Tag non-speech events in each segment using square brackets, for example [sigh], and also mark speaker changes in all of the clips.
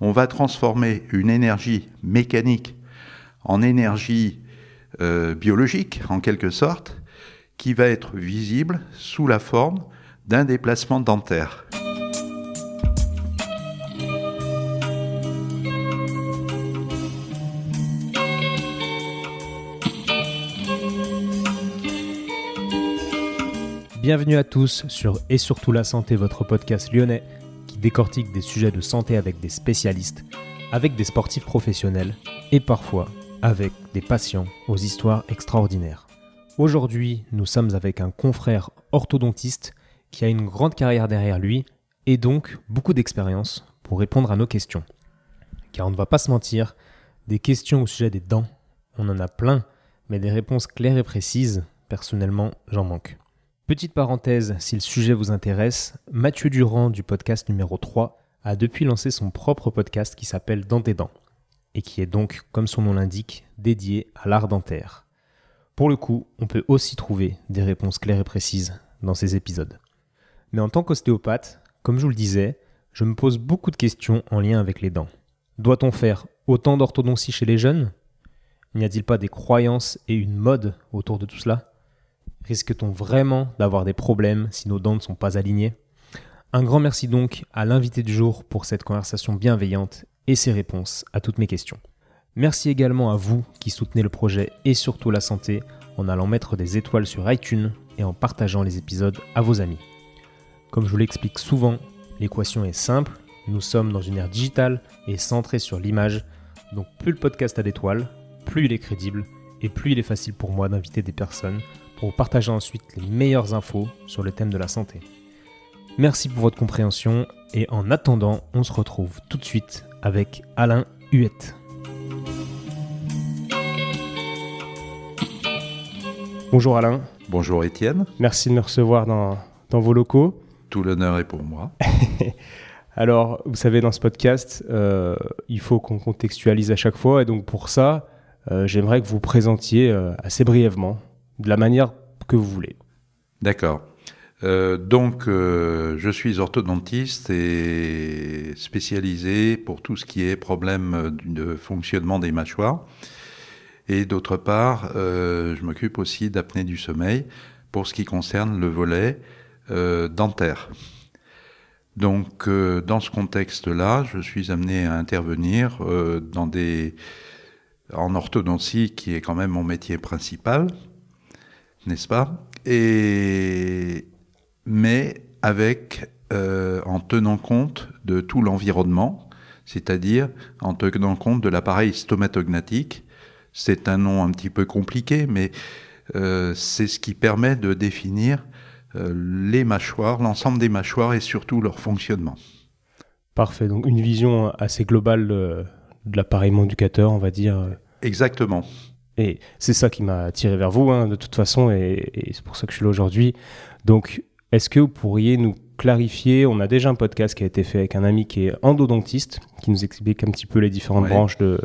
Speaker 1: on va transformer une énergie mécanique en énergie euh, biologique, en quelque sorte, qui va être visible sous la forme d'un déplacement dentaire.
Speaker 2: Bienvenue à tous sur Et surtout la santé, votre podcast lyonnais décortique des sujets de santé avec des spécialistes, avec des sportifs professionnels et parfois avec des patients aux histoires extraordinaires. Aujourd'hui, nous sommes avec un confrère orthodontiste qui a une grande carrière derrière lui et donc beaucoup d'expérience pour répondre à nos questions. Car on ne va pas se mentir, des questions au sujet des dents, on en a plein, mais des réponses claires et précises, personnellement, j'en manque. Petite parenthèse, si le sujet vous intéresse, Mathieu Durand du podcast numéro 3 a depuis lancé son propre podcast qui s'appelle Dans tes dents et qui est donc, comme son nom l'indique, dédié à l'art dentaire. Pour le coup, on peut aussi trouver des réponses claires et précises dans ces épisodes. Mais en tant qu'ostéopathe, comme je vous le disais, je me pose beaucoup de questions en lien avec les dents. Doit-on faire autant d'orthodontie chez les jeunes? N'y a-t-il pas des croyances et une mode autour de tout cela? Risque-t-on vraiment d'avoir des problèmes si nos dents ne sont pas alignées? Un grand merci donc à l'invité du jour pour cette conversation bienveillante et ses réponses à toutes mes questions. Merci également à vous qui soutenez le projet et surtout la santé en allant mettre des étoiles sur iTunes et en partageant les épisodes à vos amis. Comme je vous l'explique souvent, l'équation est simple, nous sommes dans une ère digitale et centrée sur l'image, donc plus le podcast a d'étoiles, plus il est crédible et plus il est facile pour moi d'inviter des personnes pour partager ensuite les meilleures infos sur le thème de la santé. Merci pour votre compréhension et en attendant, on se retrouve tout de suite avec Alain Huette. Bonjour Alain.
Speaker 1: Bonjour Étienne.
Speaker 2: Merci de me recevoir dans, vos locaux.
Speaker 1: Tout l'honneur est pour moi. [laughs]
Speaker 2: Alors, vous savez, dans ce podcast, euh, il faut qu'on contextualise à chaque fois. Et donc, pour ça, euh, j'aimerais que vous présentiez euh, assez brièvement de la manière que vous voulez.
Speaker 1: D'accord. Euh, donc, euh, je suis orthodontiste et spécialisé pour tout ce qui est problème de fonctionnement des mâchoires. Et d'autre part, euh, je m'occupe aussi d'apnée du sommeil pour ce qui concerne le volet dentaire. Donc, dans ce contexte-là, je suis amené à intervenir dans des en orthodontie, qui est quand même mon métier principal, n'est-ce pas? Et mais avec euh, en tenant compte de tout l'environnement, c'est-à-dire en tenant compte de l'appareil stomatognatique. C'est un nom un petit peu compliqué, mais euh, c'est ce qui permet de définir euh, les mâchoires, l'ensemble des mâchoires et surtout leur fonctionnement.
Speaker 2: Parfait, donc une vision assez globale de, de l'appareil manducateur, on va dire.
Speaker 1: Exactement.
Speaker 2: Et c'est ça qui m'a tiré vers vous, hein, de toute façon, et, c'est pour ça que je suis là aujourd'hui. Donc, est-ce que vous pourriez nous clarifier On a déjà un podcast qui a été fait avec un ami qui est endodontiste, qui nous explique un petit peu les différentes branches de,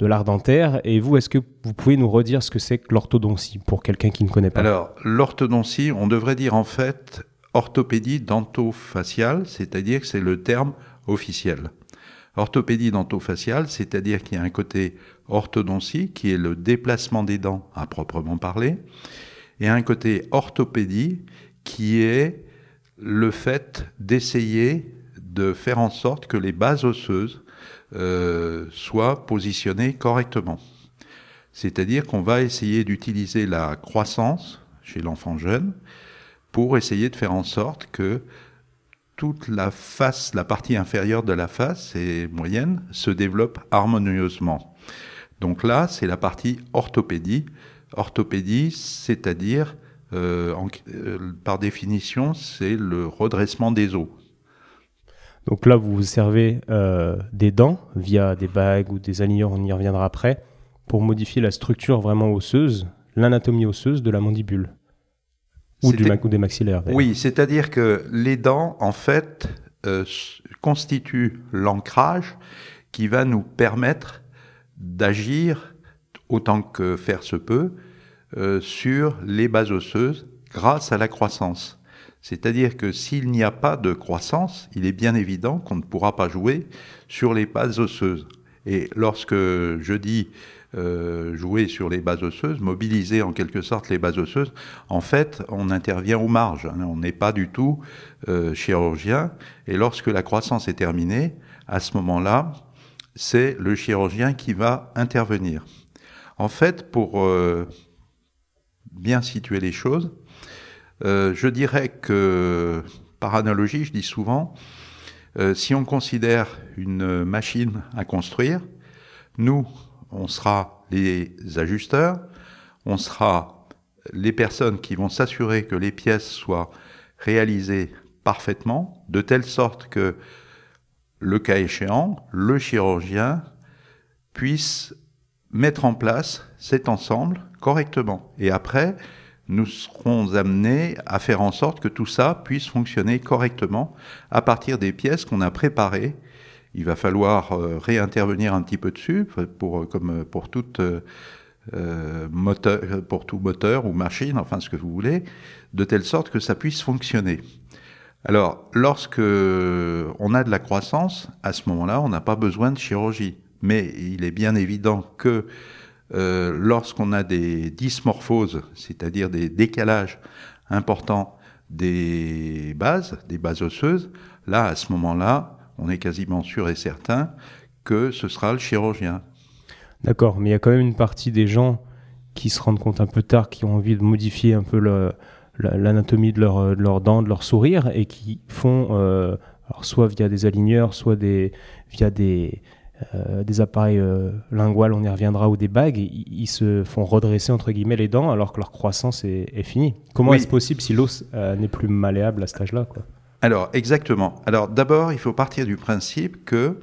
Speaker 2: de l'art dentaire. Et vous, est-ce que vous pouvez nous redire ce que c'est que l'orthodontie pour quelqu'un qui ne connaît pas?
Speaker 1: Alors, l'orthodontie, on devrait dire en fait orthopédie dentofaciale, c'est-à-dire que c'est le terme officiel. Orthopédie dentofaciale, c'est-à-dire qu'il y a un côté orthodontie, qui est le déplacement des dents à proprement parler, et un côté orthopédie, qui est le fait d'essayer de faire en sorte que les bases osseuses euh, soient positionnées correctement. C'est-à-dire qu'on va essayer d'utiliser la croissance chez l'enfant jeune pour essayer de faire en sorte que toute la face, la partie inférieure de la face et moyenne se développe harmonieusement. Donc là, c'est la partie orthopédie. Orthopédie, c'est-à-dire, euh, euh, par définition, c'est le redressement des os.
Speaker 2: Donc là, vous vous servez euh, des dents via des bagues ou des aligneurs, on y reviendra après, pour modifier la structure vraiment osseuse, l'anatomie osseuse de la mandibule. Ou, du des maxillaires.
Speaker 1: Oui, c'est-à-dire que les dents, en fait, euh, constituent l'ancrage qui va nous permettre d'agir autant que faire se peut euh, sur les bases osseuses grâce à la croissance. C'est-à-dire que s'il n'y a pas de croissance, il est bien évident qu'on ne pourra pas jouer sur les bases osseuses. Et lorsque je dis euh, jouer sur les bases osseuses, mobiliser en quelque sorte les bases osseuses, en fait, on intervient aux marges. Hein. On n'est pas du tout euh, chirurgien. Et lorsque la croissance est terminée, à ce moment-là, c'est le chirurgien qui va intervenir. En fait, pour euh, bien situer les choses, je dirais que, par analogie, je dis souvent, si on considère une machine à construire, nous, on sera les ajusteurs, on sera les personnes qui vont s'assurer que les pièces soient réalisées parfaitement, de telle sorte que, le cas échéant, le chirurgien puisse mettre en place cet ensemble correctement. Et après, nous serons amenés à faire en sorte que tout ça puisse fonctionner correctement à partir des pièces qu'on a préparées. Il va falloir euh, réintervenir un petit peu dessus, pour, comme euh, pour tout moteur ou machine, enfin ce que vous voulez, de telle sorte que ça puisse fonctionner. Alors, lorsque on a de la croissance, à ce moment-là, on n'a pas besoin de chirurgie. Mais il est bien évident que euh, lorsqu'on a des dysmorphoses, c'est-à-dire des décalages importants des bases, des bases osseuses, là, à ce moment-là, on est quasiment sûr et certain que ce sera le chirurgien.
Speaker 2: D'accord, mais il y a quand même une partie des gens qui se rendent compte un peu tard, qui ont envie de modifier un peu l'anatomie de, leur, de leurs dents, de leur sourire, et qui font, euh, alors soit via des aligneurs, soit des, via des, euh, des appareils euh, linguales, on y reviendra, ou des bagues, ils, se font redresser entre guillemets les dents alors que leur croissance est, finie. Comment est-ce possible si l'os euh, n'est plus malléable à cet âge-là
Speaker 1: Alors exactement. Alors d'abord, il faut partir du principe que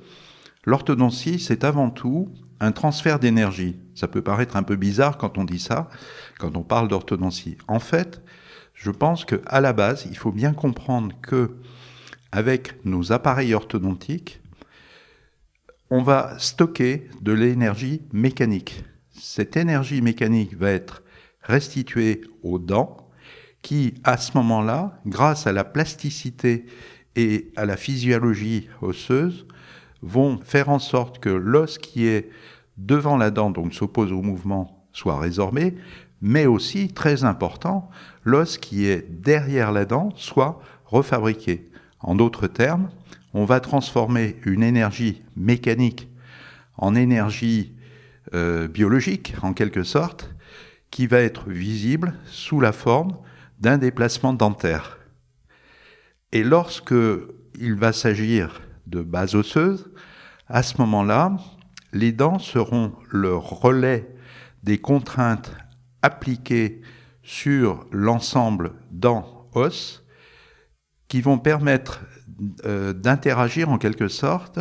Speaker 1: l'orthodontie, c'est avant tout un transfert d'énergie. Ça peut paraître un peu bizarre quand on dit ça, quand on parle d'orthodontie. En fait, je pense que à la base, il faut bien comprendre que avec nos appareils orthodontiques, on va stocker de l'énergie mécanique. Cette énergie mécanique va être restituée aux dents qui, à ce moment-là, grâce à la plasticité et à la physiologie osseuse, vont faire en sorte que l'os qui est devant la dent, donc s'oppose au mouvement, soit résorbé, mais aussi, très important, l'os qui est derrière la dent soit refabriqué. En d'autres termes, on va transformer une énergie mécanique en énergie euh, biologique, en quelque sorte, qui va être visible sous la forme d'un déplacement dentaire. Et lorsque il va s'agir de base osseuse, à ce moment-là, les dents seront le relais des contraintes appliquées sur l'ensemble dents-os qui vont permettre euh, d'interagir en quelque sorte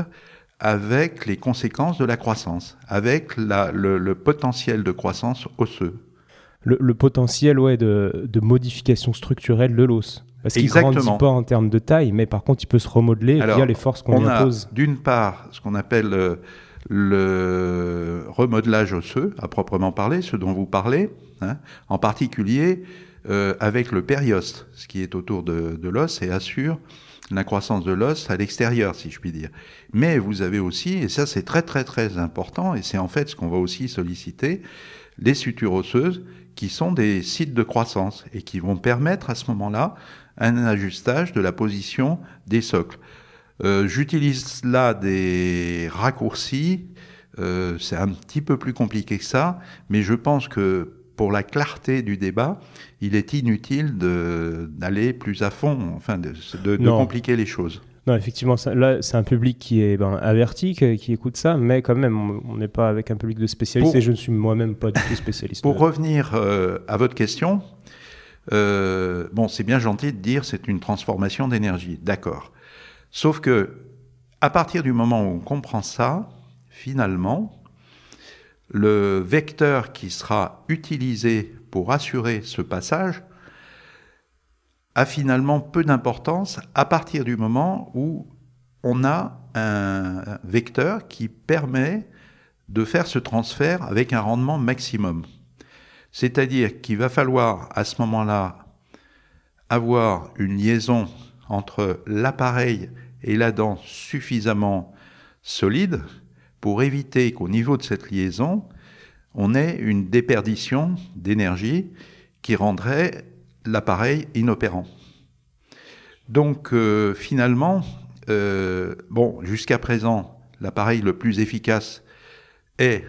Speaker 1: avec les conséquences de la croissance, avec le, potentiel de croissance osseux.
Speaker 2: Le, potentiel ouais, de, modification structurelle de l'os. Parce qu'il ne grandit pas en termes de taille, mais par contre, il peut se remodeler via les forces qu'on impose.
Speaker 1: D'une part, ce qu'on appelle euh, le remodelage osseux, à proprement parler, ce dont vous parlez, hein, en particulier euh, avec le périoste, ce qui est autour de, de l'os et assure la croissance de l'os à l'extérieur, si je puis dire. Mais vous avez aussi, et ça c'est très très très important, et c'est en fait ce qu'on va aussi solliciter, les sutures osseuses qui sont des sites de croissance et qui vont permettre à ce moment-là un ajustage de la position des socles. Euh, j'utilise là des raccourcis, euh, c'est un petit peu plus compliqué que ça, mais je pense que pour la clarté du débat, il est inutile d'aller plus à fond, enfin de, de, compliquer les choses.
Speaker 2: Non, effectivement, là, c'est un public qui est ben, averti, qui, écoute ça, mais quand même, on n'est pas avec un public de spécialistes et je ne suis moi-même pas du tout spécialiste.
Speaker 1: Pour revenir euh, à votre question, euh, bon, c'est bien gentil de dire c'est une transformation d'énergie, d'accord. Sauf que, à partir du moment où on comprend ça, finalement, le vecteur qui sera utilisé pour assurer ce passage a finalement peu d'importance à partir du moment où on a un vecteur qui permet de faire ce transfert avec un rendement maximum. C'est-à-dire qu'il va falloir à ce moment-là avoir une liaison entre l'appareil et la dent suffisamment solide pour éviter qu'au niveau de cette liaison, on ait une déperdition d'énergie qui rendrait l'appareil inopérant. Donc euh, finalement, euh, bon, jusqu'à présent, l'appareil le plus efficace est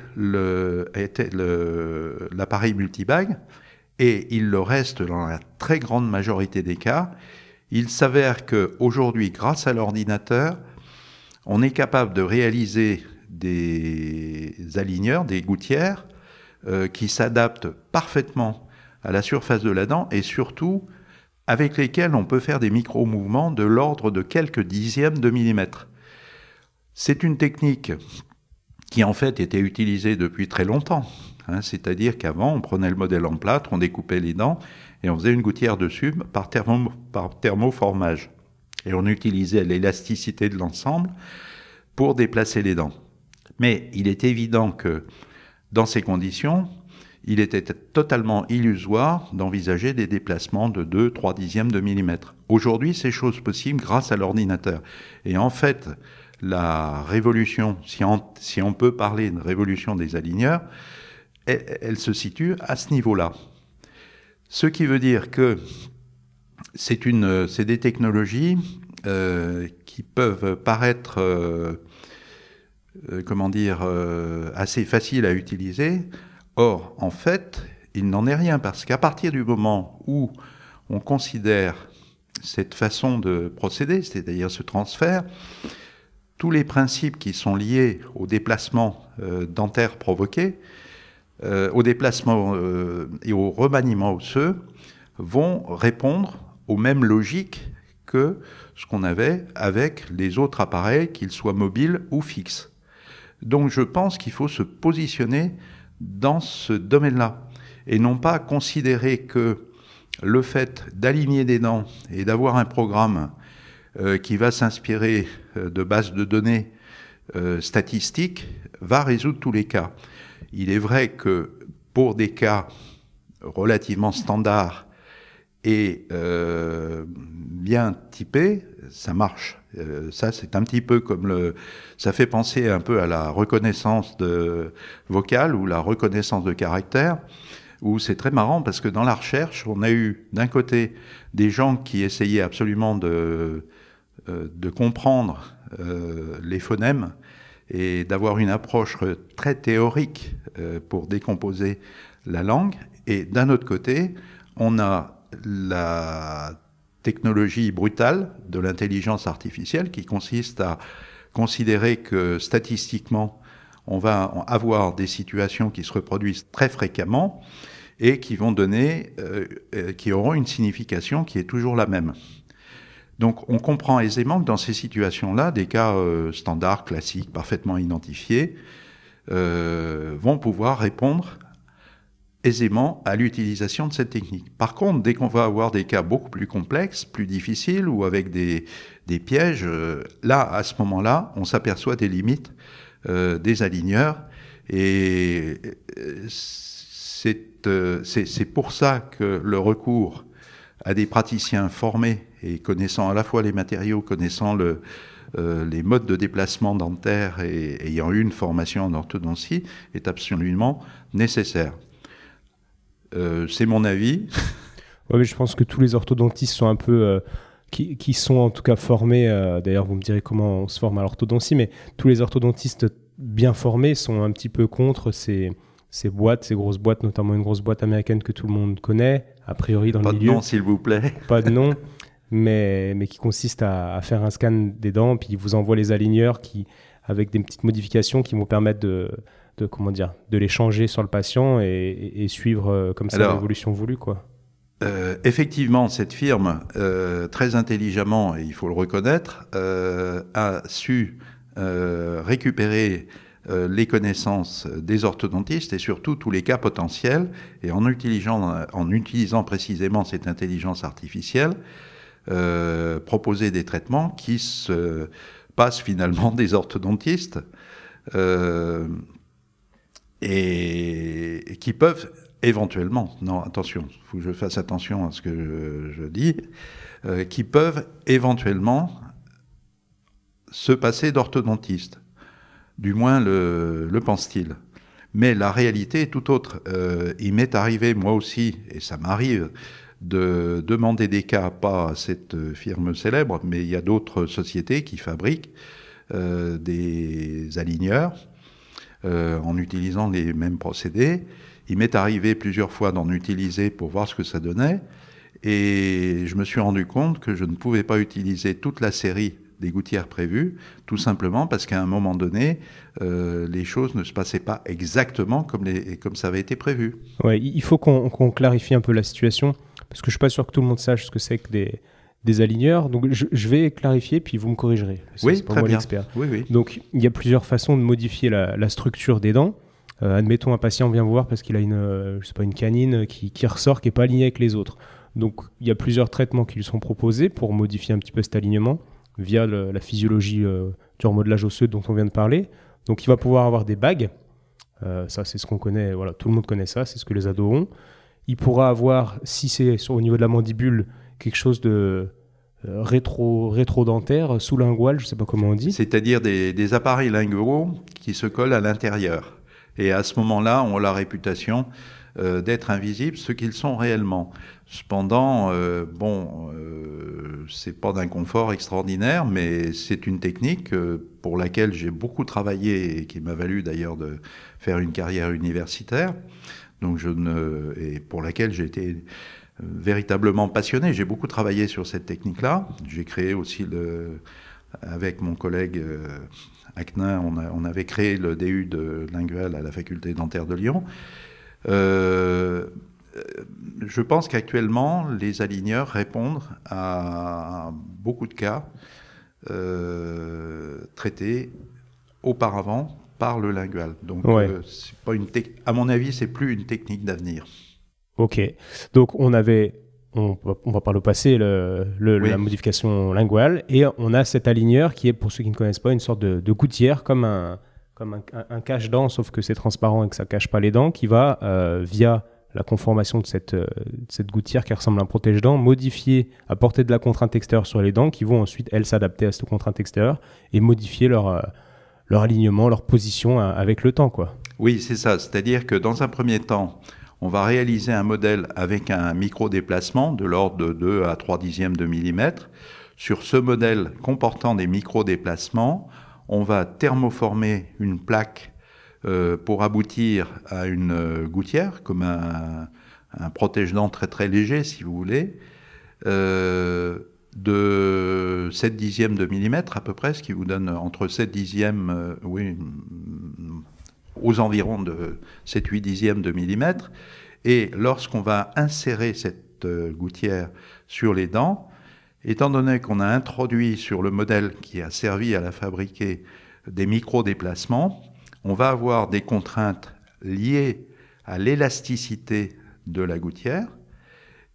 Speaker 1: l'appareil multibag, et il le reste dans la très grande majorité des cas. Il s'avère qu'aujourd'hui, grâce à l'ordinateur, on est capable de réaliser des aligneurs, des gouttières, euh, qui s'adaptent parfaitement à la surface de la dent et surtout avec lesquels on peut faire des micro-mouvements de l'ordre de quelques dixièmes de millimètre. C'est une technique qui en fait était utilisée depuis très longtemps. Hein, c'est-à-dire qu'avant, on prenait le modèle en plâtre, on découpait les dents et on faisait une gouttière dessus par, par thermoformage. Et on utilisait l'élasticité de l'ensemble pour déplacer les dents. Mais il est évident que dans ces conditions, il était totalement illusoire d'envisager des déplacements de 2, 3 dixièmes de millimètre. Aujourd'hui, c'est chose possible grâce à l'ordinateur. Et en fait, la révolution, si on, peut parler de révolution des aligneurs, elle, se situe à ce niveau-là. Ce qui veut dire que c'est des technologies euh, qui peuvent paraître, euh, euh, comment dire, assez faciles à utiliser, Or, en fait, il n'en est rien, parce qu'à partir du moment où on considère cette façon de procéder, c'est-à-dire ce transfert, tous les principes qui sont liés au déplacement euh, dentaire provoqué, euh, au déplacement euh, et au remaniement osseux, vont répondre aux mêmes logiques que ce qu'on avait avec les autres appareils, qu'ils soient mobiles ou fixes. Donc je pense qu'il faut se positionner dans ce domaine-là et non pas considérer que le fait d'aligner des dents et d'avoir un programme euh, qui va s'inspirer euh, de bases de données euh, statistiques va résoudre tous les cas. Il est vrai que pour des cas relativement standards et bien typés, ça marche. Euh, ça, c'est un petit peu comme le. Ça fait penser un peu à la reconnaissance de vocale ou la reconnaissance de caractère, où c'est très marrant parce que dans la recherche, on a eu d'un côté des gens qui essayaient absolument de, euh, comprendre euh, les phonèmes et d'avoir une approche très théorique pour décomposer la langue. Et d'un autre côté, on a la technologie brutale de l'intelligence artificielle qui consiste à considérer que statistiquement, on va avoir des situations qui se reproduisent très fréquemment et qui vont donner, euh, euh, qui auront une signification qui est toujours la même. Donc on comprend aisément que dans ces situations-là, des cas euh, standards, classiques, parfaitement identifiés, vont pouvoir répondre aisément à l'utilisation de cette technique. Par contre, dès qu'on va avoir des cas beaucoup plus complexes, plus difficiles ou avec des, pièges, euh, là, à ce moment-là, on s'aperçoit des limites euh, des aligneurs et euh, c'est pour ça que le recours à des praticiens formés et connaissant à la fois les matériaux, connaissant le, les modes de déplacement dentaire et ayant eu une formation en orthodontie est absolument nécessaire. Euh, c'est mon avis. [laughs]
Speaker 2: Mais je pense que tous les orthodontistes sont un peu. Euh, qui, qui, sont en tout cas formés. Euh, d'ailleurs, vous me direz comment on se forme à l'orthodontie, mais tous les orthodontistes bien formés sont un petit peu contre ces, ces boîtes, ces grosses boîtes, notamment une grosse boîte américaine que tout le monde connaît, a priori dans
Speaker 1: le
Speaker 2: milieu.
Speaker 1: Pas de nom, s'il vous plaît. [laughs]
Speaker 2: Pas de nom, [laughs] mais, mais qui consiste à, à, faire un scan des dents, puis il vous envoie les aligneurs qui, avec des petites modifications qui vont permettre de de comment dire, de les changer sur le patient et, suivre euh, comme ça l'évolution voulue, quoi.
Speaker 1: Euh, effectivement, cette firme, euh, très intelligemment, et il faut le reconnaître, a su récupérer les connaissances des orthodontistes et surtout tous les cas potentiels, et en utilisant, en utilisant précisément cette intelligence artificielle, proposer des traitements qui se passent finalement [laughs] des orthodontistes et, qui peuvent éventuellement, non, attention, il faut que je fasse attention à ce que je, dis, euh, qui peuvent éventuellement se passer d'orthodontiste. Du moins le, le pense-t-il. Mais la réalité est tout autre. Euh, il m'est arrivé, moi aussi, et ça m'arrive, de demander des cas, pas à cette firme célèbre, mais il y a d'autres sociétés qui fabriquent euh, des aligneurs euh, en utilisant les mêmes procédés. Il m'est arrivé plusieurs fois d'en utiliser pour voir ce que ça donnait. Et je me suis rendu compte que je ne pouvais pas utiliser toute la série des gouttières prévues, tout simplement parce qu'à un moment donné, euh, les choses ne se passaient pas exactement comme, comme ça avait été prévu.
Speaker 2: Il faut qu'on clarifie un peu la situation, parce que je ne suis pas sûr que tout le monde sache ce que c'est que des, des aligneurs. Donc je, vais clarifier, puis vous me corrigerez.
Speaker 1: Oui, très bien.
Speaker 2: Oui, oui. Donc il y a plusieurs façons de modifier la, structure des dents. Euh, admettons un patient vient vous voir parce qu'il a une, euh, je sais pas, une canine qui, qui ressort, qui n'est pas alignée avec les autres. Donc il y a plusieurs traitements qui lui sont proposés pour modifier un petit peu cet alignement via la physiologie euh, du remodelage osseux dont on vient de parler. Donc il va pouvoir avoir des bagues. Ça, c'est ce qu'on connaît. Voilà, tout le monde connaît ça. C'est ce que les ados ont. Il pourra avoir, si c'est au niveau de la mandibule, quelque chose de euh, rétro, rétro-dentaire, sous-lingual, je ne sais pas comment on dit.
Speaker 1: C'est-à-dire des, appareils linguaux qui se collent à l'intérieur. Et à ce moment-là, on a la réputation euh, d'être invisibles, ce qu'ils sont réellement. Cependant, euh, bon, euh, c'est pas d'un confort extraordinaire, mais c'est une technique euh, pour laquelle j'ai beaucoup travaillé et qui m'a valu d'ailleurs de faire une carrière universitaire. Donc je ne et pour laquelle j'ai été véritablement passionné. J'ai beaucoup travaillé sur cette technique-là. J'ai créé aussi le, avec mon collègue Acnin, on, on, avait créé le DU de lingual à la faculté dentaire de Lyon. Euh, je pense qu'actuellement, les aligneurs répondent à beaucoup de cas euh, traités auparavant par le lingual. Donc, euh, c'est pas une à mon avis, c'est plus une technique d'avenir.
Speaker 2: Ok. Donc, on avait, on, va parler au passé, le, la modification linguale, et on a cet aligneur qui est, pour ceux qui ne connaissent pas, une sorte de, de gouttière, comme un, comme un, cache-dent, sauf que c'est transparent et que ça cache pas les dents, qui va, euh, via la conformation de cette, euh, cette gouttière qui ressemble à un protège-dents, modifier, apporter de la contrainte extérieure sur les dents, qui vont ensuite, elles, s'adapter à cette contrainte extérieure et modifier leur, euh, leur alignement, leur position avec le temps. Quoi.
Speaker 1: Oui, c'est ça. C'est-à-dire que dans un premier temps, on va réaliser un modèle avec un micro-déplacement de l'ordre de 2 à 3 dixièmes de millimètre. Sur ce modèle comportant des micro-déplacements, on va thermoformer une plaque euh, pour aboutir à une euh, gouttière, comme un, protège-dents très très léger, si vous voulez, euh, de 7 dixièmes de millimètre à peu près, ce qui vous donne entre 7 dixièmes, aux environs de 7-8 dixièmes de millimètre. Et lorsqu'on va insérer cette gouttière sur les dents, Étant donné qu'on a introduit sur le modèle qui a servi à la fabriquer des micro-déplacements, on va avoir des contraintes liées à l'élasticité de la gouttière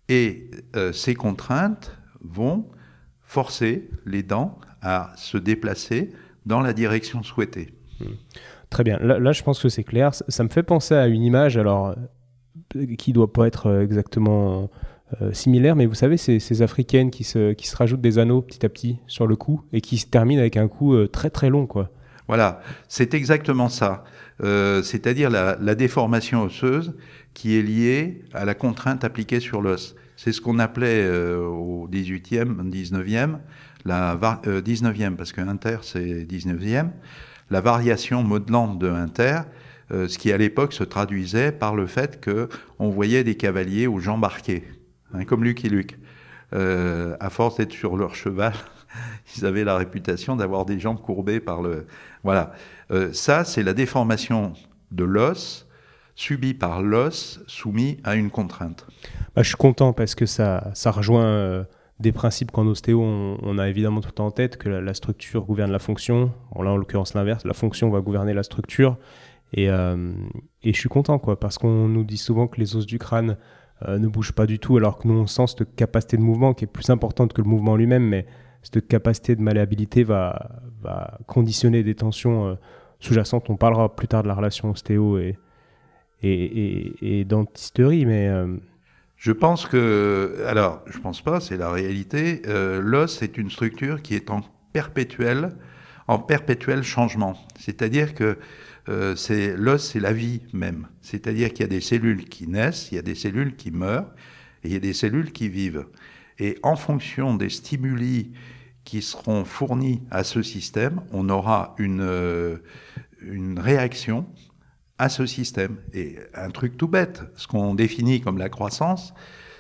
Speaker 1: et euh, ces contraintes vont forcer les dents à se déplacer dans la direction souhaitée.
Speaker 2: Mmh. Très bien. Là, je pense que c'est clair. Ça, me fait penser à une image, alors qui doit pas être exactement euh, similaire, mais vous savez, ces, ces africaines qui se, qui se rajoutent des anneaux petit à petit sur le cou et qui se terminent avec un cou euh, très très long, quoi.
Speaker 1: Voilà, c'est exactement ça. Euh, c'est-à-dire la, la, déformation osseuse qui est liée à la contrainte appliquée sur l'os. C'est ce qu'on appelait au 18e, 19e, la 19e, parce que inter c'est 19e, la variation modelante de inter, ce qui à l'époque se traduisait par le fait que on voyait des cavaliers aux jambes arquées. Hein, comme Luc et Luc. Euh, à force d'être sur leur cheval, [laughs] ils avaient la réputation d'avoir des jambes courbées par le. Voilà. Euh, ça, c'est la déformation de l'os subie par l'os soumis à une contrainte.
Speaker 2: Bah, je suis content parce que ça, ça rejoint euh, des principes qu'en ostéo, on, a évidemment tout en tête, que la, structure gouverne la fonction. là, en l'occurrence, l'inverse, la fonction va gouverner la structure. Et, et je suis content, quoi, parce qu'on nous dit souvent que les os du crâne euh, ne bouge pas du tout, alors que nous, on sent cette capacité de mouvement qui est plus importante que le mouvement lui-même, mais cette capacité de malléabilité va, conditionner des tensions euh, sous-jacentes. On parlera plus tard de la relation ostéo et, et, dentisterie, mais...
Speaker 1: Je pense que, alors, je pense pas, c'est la réalité. L'os est une structure qui est en perpétuel, en perpétuel changement. C'est-à-dire que euh, c'est l'os, c'est la vie même. C'est-à-dire qu'il y a des cellules qui naissent, il y a des cellules qui meurent, et il y a des cellules qui vivent. Et en fonction des stimuli qui seront fournis à ce système, on aura une, euh, une réaction à ce système. Et un truc tout bête, ce qu'on définit comme la croissance,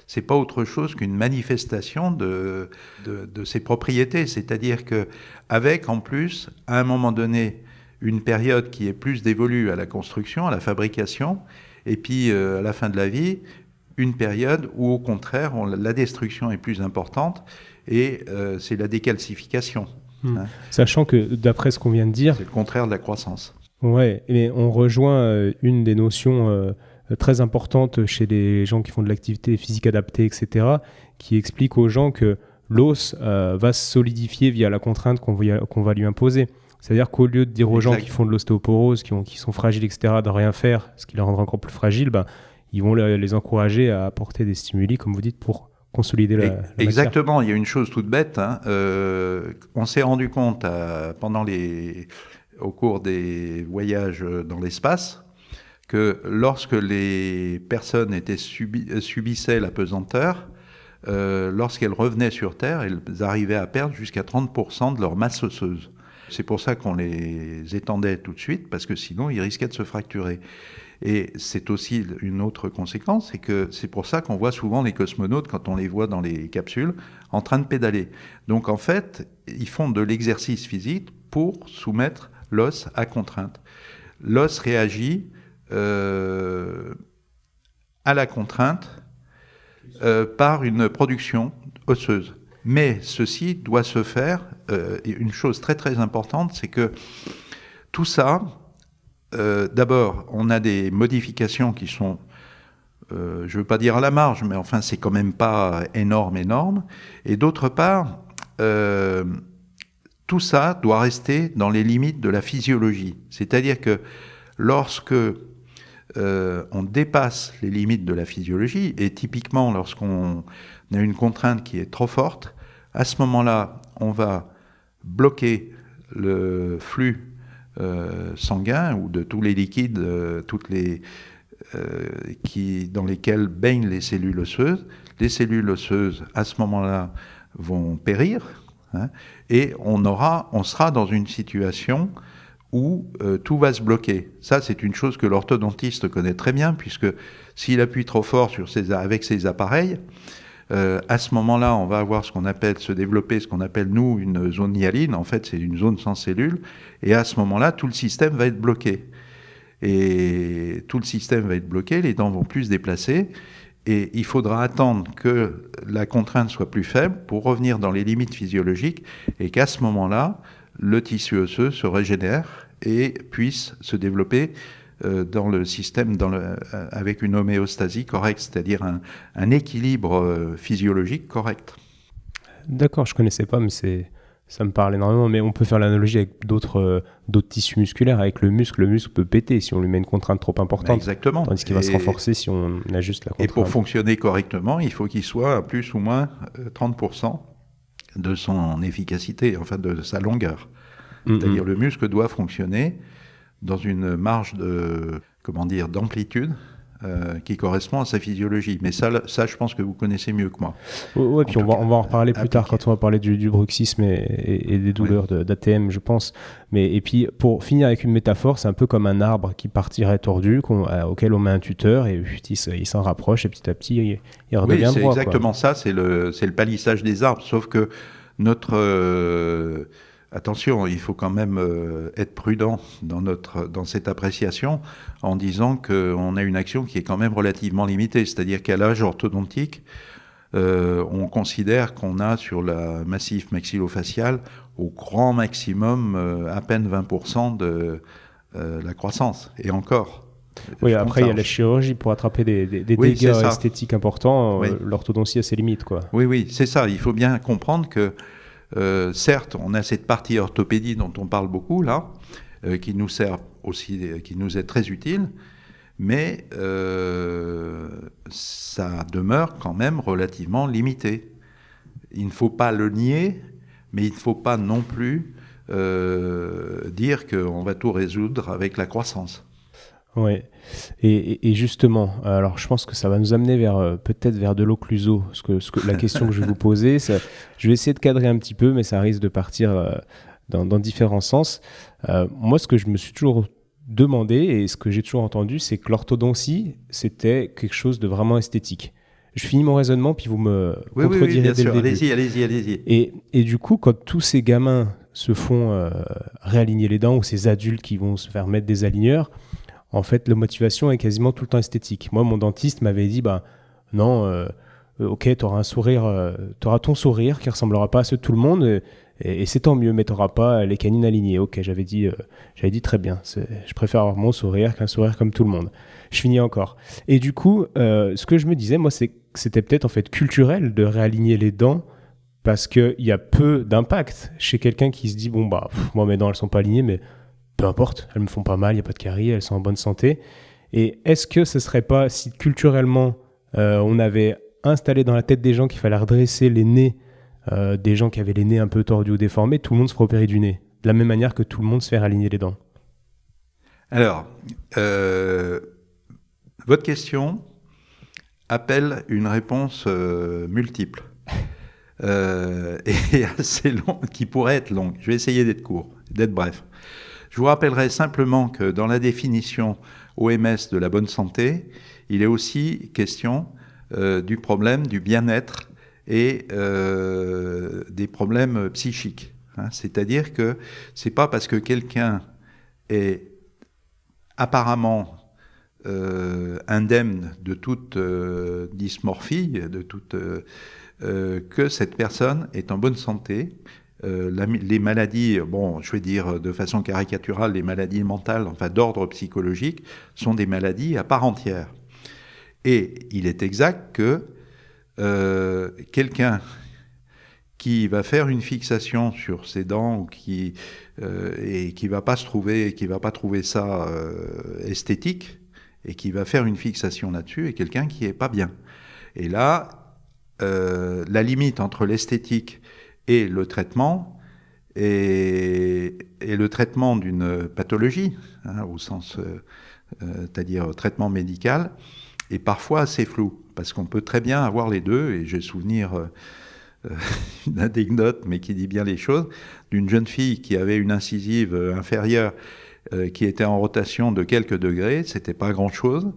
Speaker 1: c'est pas autre chose qu'une manifestation de, de, de, ses propriétés. C'est-à-dire que avec en plus, à un moment donné, une période qui est plus dévolue à la construction, à la fabrication, et puis euh, à la fin de la vie, une période où au contraire la destruction est plus importante et euh, c'est la décalcification.
Speaker 2: Hmm. Hein. Sachant que d'après ce qu'on vient de dire,
Speaker 1: c'est le contraire de la croissance.
Speaker 2: Ouais, mais on rejoint euh, une des notions très importantes chez les gens qui font de l'activité physique adaptée, etc., qui explique aux gens que l'os va se solidifier via la contrainte qu'on va lui imposer. C'est-à-dire qu'au lieu de dire aux gens qui font de l'ostéoporose, qui, qui, sont fragiles, etc., de rien faire, ce qui les rendra encore plus fragiles, ben, ils vont les encourager à apporter des stimuli, comme vous dites, pour consolider la,
Speaker 1: Exactement, il y a une chose toute bête. Hein. Euh, on s'est rendu compte euh, pendant les, au cours des voyages dans l'espace que lorsque les personnes étaient subi, subissaient la pesanteur, euh, lorsqu'elles revenaient sur Terre, elles arrivaient à perdre jusqu'à 30% de leur masse osseuse. C'est pour ça qu'on les étendait tout de suite, parce que sinon, ils risquaient de se fracturer. Et c'est aussi une autre conséquence, c'est que c'est pour ça qu'on voit souvent les cosmonautes, quand on les voit dans les capsules, en train de pédaler. Donc en fait, ils font de l'exercice physique pour soumettre l'os à contrainte. L'os réagit euh, à la contrainte euh, par une production osseuse. Mais ceci doit se faire, euh, une chose très très importante, c'est que tout ça, d'abord, on a des modifications qui sont, je ne veux pas dire à la marge, mais enfin c'est quand même pas énorme, énorme. Et d'autre part, tout ça doit rester dans les limites de la physiologie. C'est-à-dire que lorsque on dépasse les limites de la physiologie, et typiquement lorsqu'on a une contrainte qui est trop forte, à ce moment-là, on va bloquer le flux euh, sanguin ou de tous les liquides, euh, toutes les euh, qui, dans lesquels baignent les cellules osseuses. Les cellules osseuses, à ce moment-là, vont périr, hein, et on sera dans une situation où tout va se bloquer. Ça, c'est une chose que l'orthodontiste connaît très bien, puisque s'il appuie trop fort avec ses appareils, euh, à ce moment-là, on va avoir ce qu'on appelle se développer, ce qu'on appelle nous une zone hyaline. En fait, c'est une zone sans cellules. Et à ce moment-là, tout le système va être bloqué. Et tout le système va être bloqué, les dents vont plus se déplacer. Et il faudra attendre que la contrainte soit plus faible pour revenir dans les limites physiologiques et qu'à ce moment-là, le tissu osseux se régénère et puisse se développer euh, dans le système euh, avec une homéostasie correcte, c'est-à-dire un, un, équilibre euh, physiologique correct.
Speaker 2: D'accord, je connaissais pas, mais c'est ça me parle énormément. Mais on peut faire l'analogie avec d'autres d'autres tissus musculaires. Avec le muscle, le muscle peut péter si on lui met une contrainte trop importante.
Speaker 1: Exactement.
Speaker 2: Tandis qu'il va se renforcer si on ajuste la contrainte.
Speaker 1: Et pour fonctionner correctement, il faut qu'il soit à plus ou moins 30% de son efficacité, enfin de sa longueur. Mm, c'est-à-dire le muscle doit fonctionner dans une marge de comment dire d'amplitude euh, qui correspond à sa physiologie. Mais ça, ça, je pense que vous connaissez mieux que moi.
Speaker 2: Oui, puis on va, on va en reparler plus tard quand on va parler du, du bruxisme et, des douleurs d'ATM, je pense. Mais, et puis, pour finir avec une métaphore, c'est un peu comme un arbre qui partirait tordu, euh, auquel on met un tuteur, et il, s'en rapproche, et petit à petit, il, il redevient
Speaker 1: oui, c'est exactement ça, c'est le, le palissage des arbres, sauf que notre... Euh, Attention, il faut quand même euh, être prudent dans, notre, dans cette appréciation en disant qu'on a une action qui est quand même relativement limitée. C'est-à-dire qu'à l'âge orthodontique, euh, on considère qu'on a sur la massif maxillofacial au grand maximum euh, à peine 20% de la croissance. Et encore.
Speaker 2: Oui, après, il y a la chirurgie pour attraper des, dégâts esthétiques importants. L'orthodontie a ses limites. Quoi.
Speaker 1: Oui, oui, c'est ça. Il faut bien comprendre que euh, certes, on a cette partie orthopédie dont on parle beaucoup là, euh, qui nous sert aussi, qui nous est très utile, mais euh, ça demeure quand même relativement limité. Il ne faut pas le nier, mais il ne faut pas non plus dire qu'on va tout résoudre avec la croissance.
Speaker 2: Oui, et, justement, alors je pense que ça va nous amener vers euh, peut-être vers de l'occluso, ce que, ce que, la question que je vais vous poser. je vais essayer de cadrer un petit peu, mais ça risque de partir dans, dans, différents sens. moi, ce que je me suis toujours demandé et ce que j'ai toujours entendu, c'est que l'orthodontie, c'était quelque chose de vraiment esthétique. Je finis mon raisonnement, puis vous me
Speaker 1: oui, contredirez oui, oui, bien sûr. Allez-y, allez-y, allez-y.
Speaker 2: Et, et, du coup, quand tous ces gamins se font euh, réaligner les dents, ou ces adultes qui vont se faire mettre des aligneurs, en fait, la motivation est quasiment tout le temps esthétique. Moi, mon dentiste m'avait dit, bah, non, euh, ok, tu auras un sourire, euh, auras ton sourire qui ressemblera pas à ceux de tout le monde, et, c'est tant mieux, mais tu pas les canines alignées. Ok, j'avais dit, euh, j'avais dit très bien. Je préfère avoir mon sourire qu'un sourire comme tout le monde. Je finis encore. Et du coup, euh, ce que je me disais, moi, c'était peut-être en fait culturel de réaligner les dents parce qu'il y a peu d'impact chez quelqu'un qui se dit bon bah moi mes dents elles sont pas alignées mais peu importe elles me font pas mal il y a pas de caries elles sont en bonne santé et est-ce que ce serait pas si culturellement euh, on avait installé dans la tête des gens qu'il fallait redresser les nez euh, des gens qui avaient les nez un peu tordus ou déformés, tout le monde se ferait opérer du nez. De la même manière que tout le monde se fait aligner les dents?
Speaker 1: Alors, euh, votre question appelle une réponse multiple [laughs] et assez longue, qui pourrait être longue. Je vais essayer d'être court, d'être bref. Je vous rappellerai simplement que dans la définition OMS de la bonne santé, il est aussi question du problème du bien-être et euh, des problèmes psychiques. Hein. C'est-à-dire que c'est pas parce que quelqu'un est apparemment euh, indemne de toute euh, dysmorphie, de toute que cette personne est en bonne santé. Les maladies, bon, je vais dire de façon caricaturale, les maladies mentales, enfin d'ordre psychologique, sont des maladies à part entière. Et il est exact que euh, quelqu'un qui va faire une fixation sur ses dents qui euh, et qui va pas se trouver qui va pas trouver ça euh, esthétique et qui va faire une fixation là-dessus est quelqu'un qui est pas bien. Et là, la limite entre l'esthétique et le traitement et, le traitement d'une pathologie, hein, au sens, c'est-à-dire traitement médical, est parfois assez flou parce qu'on peut très bien avoir les deux, et j'ai souvenir euh, euh, [laughs] une anecdote, mais qui dit bien les choses, d'une jeune fille qui avait une incisive euh, inférieure qui était en rotation de quelques degrés, c'était pas grand-chose,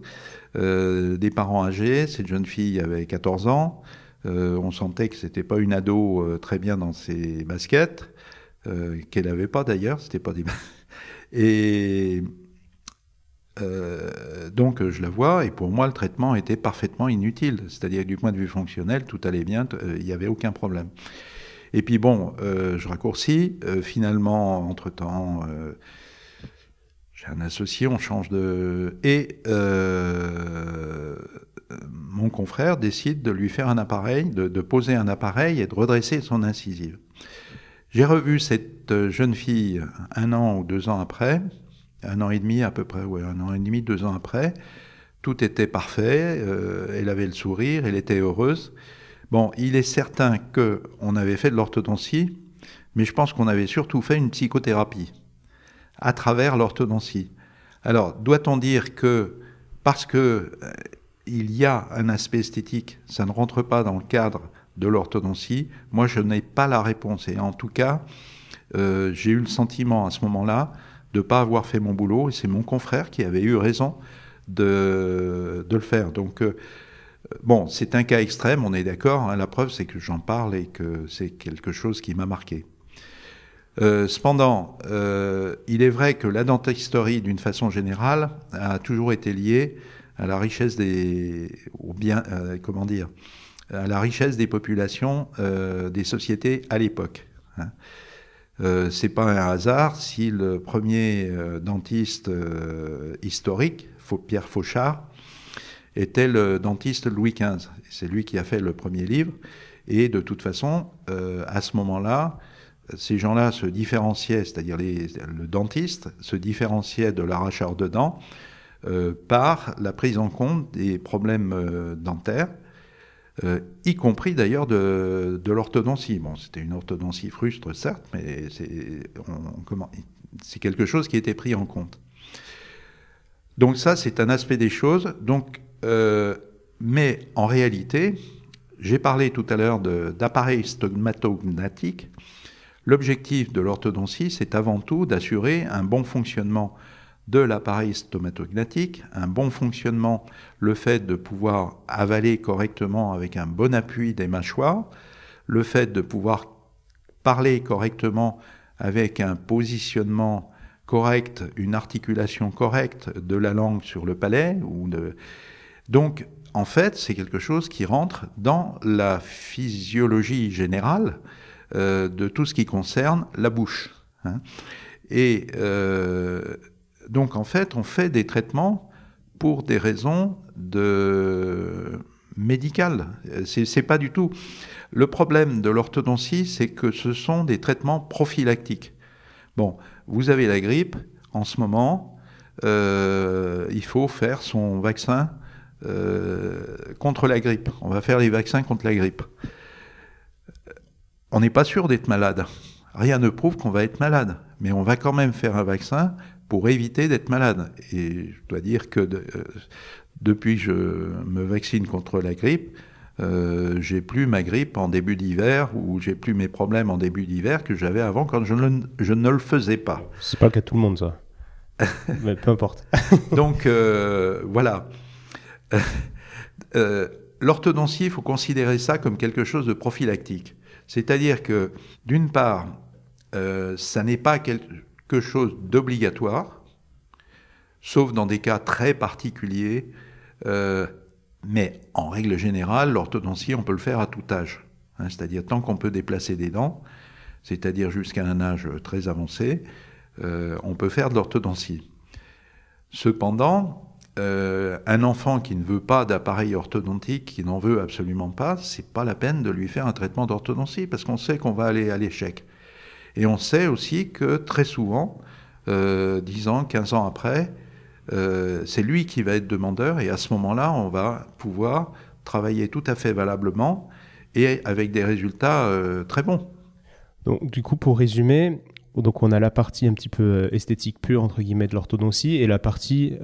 Speaker 1: des parents âgés, cette jeune fille avait 14 ans, on sentait que c'était pas une ado très bien dans ses baskets, qu'elle n'avait pas d'ailleurs, c'était pas des... [laughs] et euh, donc je la vois et pour moi le traitement était parfaitement inutile. C'est-à-dire du point de vue fonctionnel, tout allait bien, euh, il n'y avait aucun problème. Et puis bon, euh, je raccourcis. finalement, entre-temps, j'ai un associé, on change de... Et mon confrère décide de lui faire un appareil, de, poser un appareil et de redresser son incisive. J'ai revu cette jeune fille un an ou deux ans après, un an et demi à peu près, ouais, un an et demi, deux ans après. Tout était parfait, euh, elle avait le sourire, elle était heureuse. Bon, il est certain qu'on avait fait de l'orthodontie, mais je pense qu'on avait surtout fait une psychothérapie à travers l'orthodontie. Alors, doit-on dire que parce que euh, il y a un aspect esthétique, ça ne rentre pas dans le cadre de l'orthodontie Moi, je n'ai pas la réponse. Et en tout cas, euh, j'ai eu le sentiment à ce moment-là de ne pas avoir fait mon boulot, et c'est mon confrère qui avait eu raison de, le faire. Donc, euh, bon, c'est un cas extrême, on est d'accord, hein. la preuve c'est que j'en parle et que c'est quelque chose qui m'a marqué. Euh, cependant, il est vrai que la dentisterie, d'une façon générale, a toujours été liée à la richesse des, ou bien, comment dire, à la richesse des populations des sociétés à l'époque. Hein. Euh, c'est pas un hasard si le premier euh, dentiste euh, historique, Pierre Fauchard, était le dentiste Louis XV. C'est lui qui a fait le premier livre. Et de toute façon, à ce moment-là, ces gens-là se différenciaient, c'est-à-dire le dentiste se différenciait de l'arracheur de dents par la prise en compte des problèmes dentaires, y compris d'ailleurs de, l'orthodontie. Bon, c'était une orthodontie frustre, certes, mais c'est quelque chose qui était pris en compte. Donc ça, c'est un aspect des choses. Donc, mais en réalité, j'ai parlé tout à l'heure d'appareils stomatognatiques. L'objectif de l'orthodontie, c'est avant tout d'assurer un bon fonctionnement de l'appareil stomatognatique, un bon fonctionnement, le fait de pouvoir avaler correctement avec un bon appui des mâchoires, le fait de pouvoir parler correctement avec un positionnement correct, une articulation correcte de la langue sur le palais. Ou de... Donc, en fait, c'est quelque chose qui rentre dans la physiologie générale euh, de tout ce qui concerne la bouche. Hein. Et euh, donc, en fait, on fait des traitements pour des raisons de médicales. C'est pas du tout. Le problème de l'orthodontie, c'est que ce sont des traitements prophylactiques. Bon, vous avez la grippe en ce moment, euh, il faut faire son vaccin euh, contre la grippe. On va faire les vaccins contre la grippe. On n'est pas sûr d'être malade. Rien ne prouve qu'on va être malade, mais on va quand même faire un vaccin pour éviter d'être malade. Et je dois dire que euh, depuis que je me vaccine contre la grippe, euh, j'ai plus ma grippe en début d'hiver ou j'ai plus mes problèmes en début d'hiver que j'avais avant quand je ne, je ne, le faisais pas.
Speaker 2: C'est pas le cas de tout le monde ça. [laughs] Mais peu importe. [laughs]
Speaker 1: Donc voilà. Euh, l'orthodontie, il faut considérer ça comme quelque chose de prophylactique. C'est-à-dire que, d'une part, euh, ça n'est pas quelque chose d'obligatoire, sauf dans des cas très particuliers, euh, mais en règle générale, l'orthodontie, on peut le faire à tout âge. Hein, c'est-à-dire tant qu'on peut déplacer des dents, c'est-à-dire jusqu'à un âge très avancé, on peut faire de l'orthodontie. Cependant, euh, un enfant qui ne veut pas d'appareil orthodontique, qui n'en veut absolument pas, c'est pas la peine de lui faire un traitement d'orthodontie parce qu'on sait qu'on va aller à l'échec. Et on sait aussi que très souvent, euh, 10 ans, 15 ans après, euh, c'est lui qui va être demandeur et à ce moment-là, on va pouvoir travailler tout à fait valablement et avec des résultats euh, très bons.
Speaker 2: Donc, du coup, pour résumer, donc on a la partie un petit peu esthétique pure entre guillemets de l'orthodontie et la partie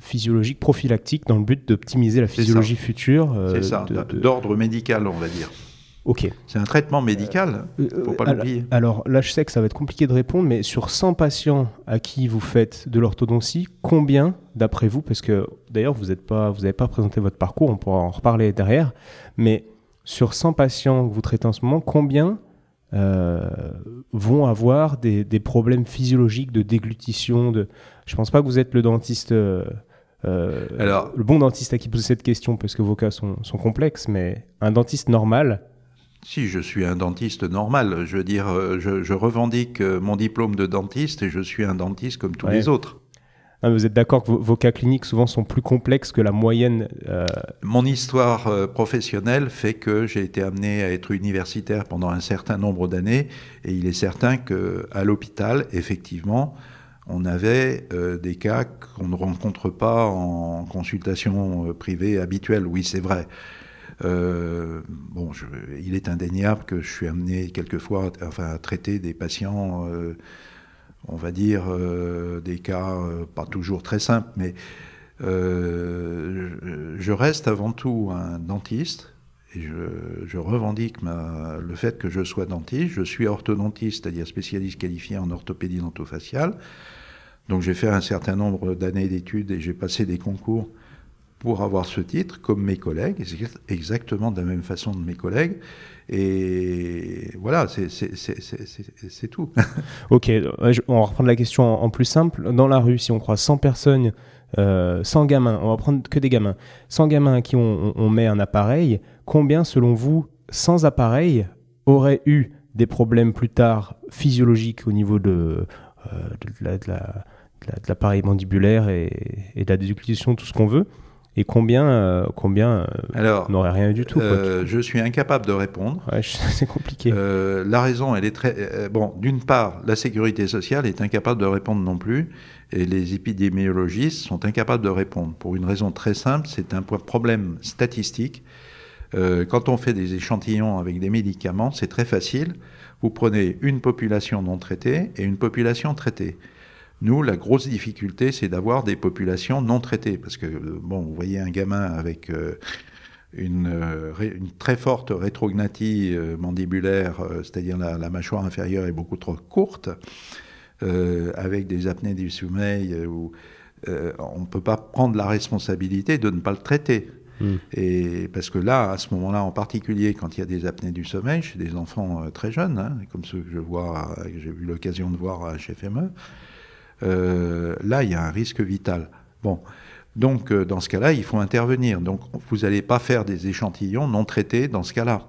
Speaker 2: physiologique prophylactique dans le but d'optimiser la physiologie future.
Speaker 1: Euh, c'est ça, d'ordre médical, on va dire.
Speaker 2: Ok.
Speaker 1: C'est un traitement médical, il euh, ne faut pas l'oublier.
Speaker 2: Alors là, je sais que ça va être compliqué de répondre, mais sur 100 patients à qui vous faites de l'orthodontie, combien, d'après vous, parce que d'ailleurs, vous n'avez pas, pas présenté votre parcours, on pourra en reparler derrière, mais sur 100 patients que vous traitez en ce moment, combien euh, vont avoir des, problèmes physiologiques de déglutition. De... Je pense pas que vous êtes le dentiste. Euh, euh, Alors, le bon dentiste à qui poser cette question, parce que vos cas sont, complexes, mais un dentiste normal,
Speaker 1: si, je suis un dentiste normal. Je veux dire, je, revendique mon diplôme de dentiste et je suis un dentiste comme tous les autres.
Speaker 2: Ah, vous êtes d'accord que vos, cas cliniques souvent sont plus complexes que la moyenne
Speaker 1: euh, Mon histoire euh, professionnelle fait que j'ai été amené à être universitaire pendant un certain nombre d'années et il est certain qu'à l'hôpital, effectivement, on avait euh, des cas qu'on ne rencontre pas en consultation privée habituelle. Oui, c'est vrai. Bon, il est indéniable que je suis amené quelquefois enfin, à traiter des patients on va dire, euh, des cas euh, pas toujours très simples, mais euh, je, reste avant tout un dentiste. Et je, revendique le fait que je sois dentiste. Je suis orthodontiste, c'est-à-dire spécialiste qualifié en orthopédie dentofaciale. Donc j'ai fait un certain nombre d'années d'études et j'ai passé des concours pour avoir ce titre, comme mes collègues, exactement de la même façon de mes collègues. Et voilà, c'est tout. [laughs]
Speaker 2: ok, on va reprendre la question en, plus simple. Dans la rue, si on croise 100 personnes, euh, 100 gamins, on va prendre que des gamins, 100 gamins à qui on, met un appareil, combien selon vous, sans appareil, auraient eu des problèmes plus tard physiologiques au niveau de, euh, l'appareil mandibulaire et, et, de la déductition, tout ce qu'on veut? Et combien, euh, combien
Speaker 1: Alors,
Speaker 2: n'aurait rien du tout
Speaker 1: Je suis incapable de répondre.
Speaker 2: Ouais, [laughs] c'est compliqué.
Speaker 1: la raison, elle est très. bon, d'une part, la sécurité sociale est incapable de répondre non plus, et les épidémiologistes sont incapables de répondre. Pour une raison très simple, c'est un problème statistique. quand on fait des échantillons avec des médicaments, c'est très facile. Vous prenez une population non traitée et une population traitée. Nous, la grosse difficulté, c'est d'avoir des populations non traitées. Parce que, bon, vous voyez un gamin avec euh, une, euh, une, très forte rétrognathie euh, mandibulaire, c'est-à-dire la, mâchoire inférieure est beaucoup trop courte, avec des apnées du sommeil, où on ne peut pas prendre la responsabilité de ne pas le traiter. Hmm. Et parce que là, à ce moment-là, en particulier quand il y a des apnées du sommeil chez des enfants très jeunes, hein, comme ceux que je vois, que j'ai eu l'occasion de voir à FME, euh, là, il y a un risque vital. Bon. Donc, euh, dans ce cas-là, il faut intervenir. Donc, vous n'allez pas faire des échantillons non traités dans ce cas-là.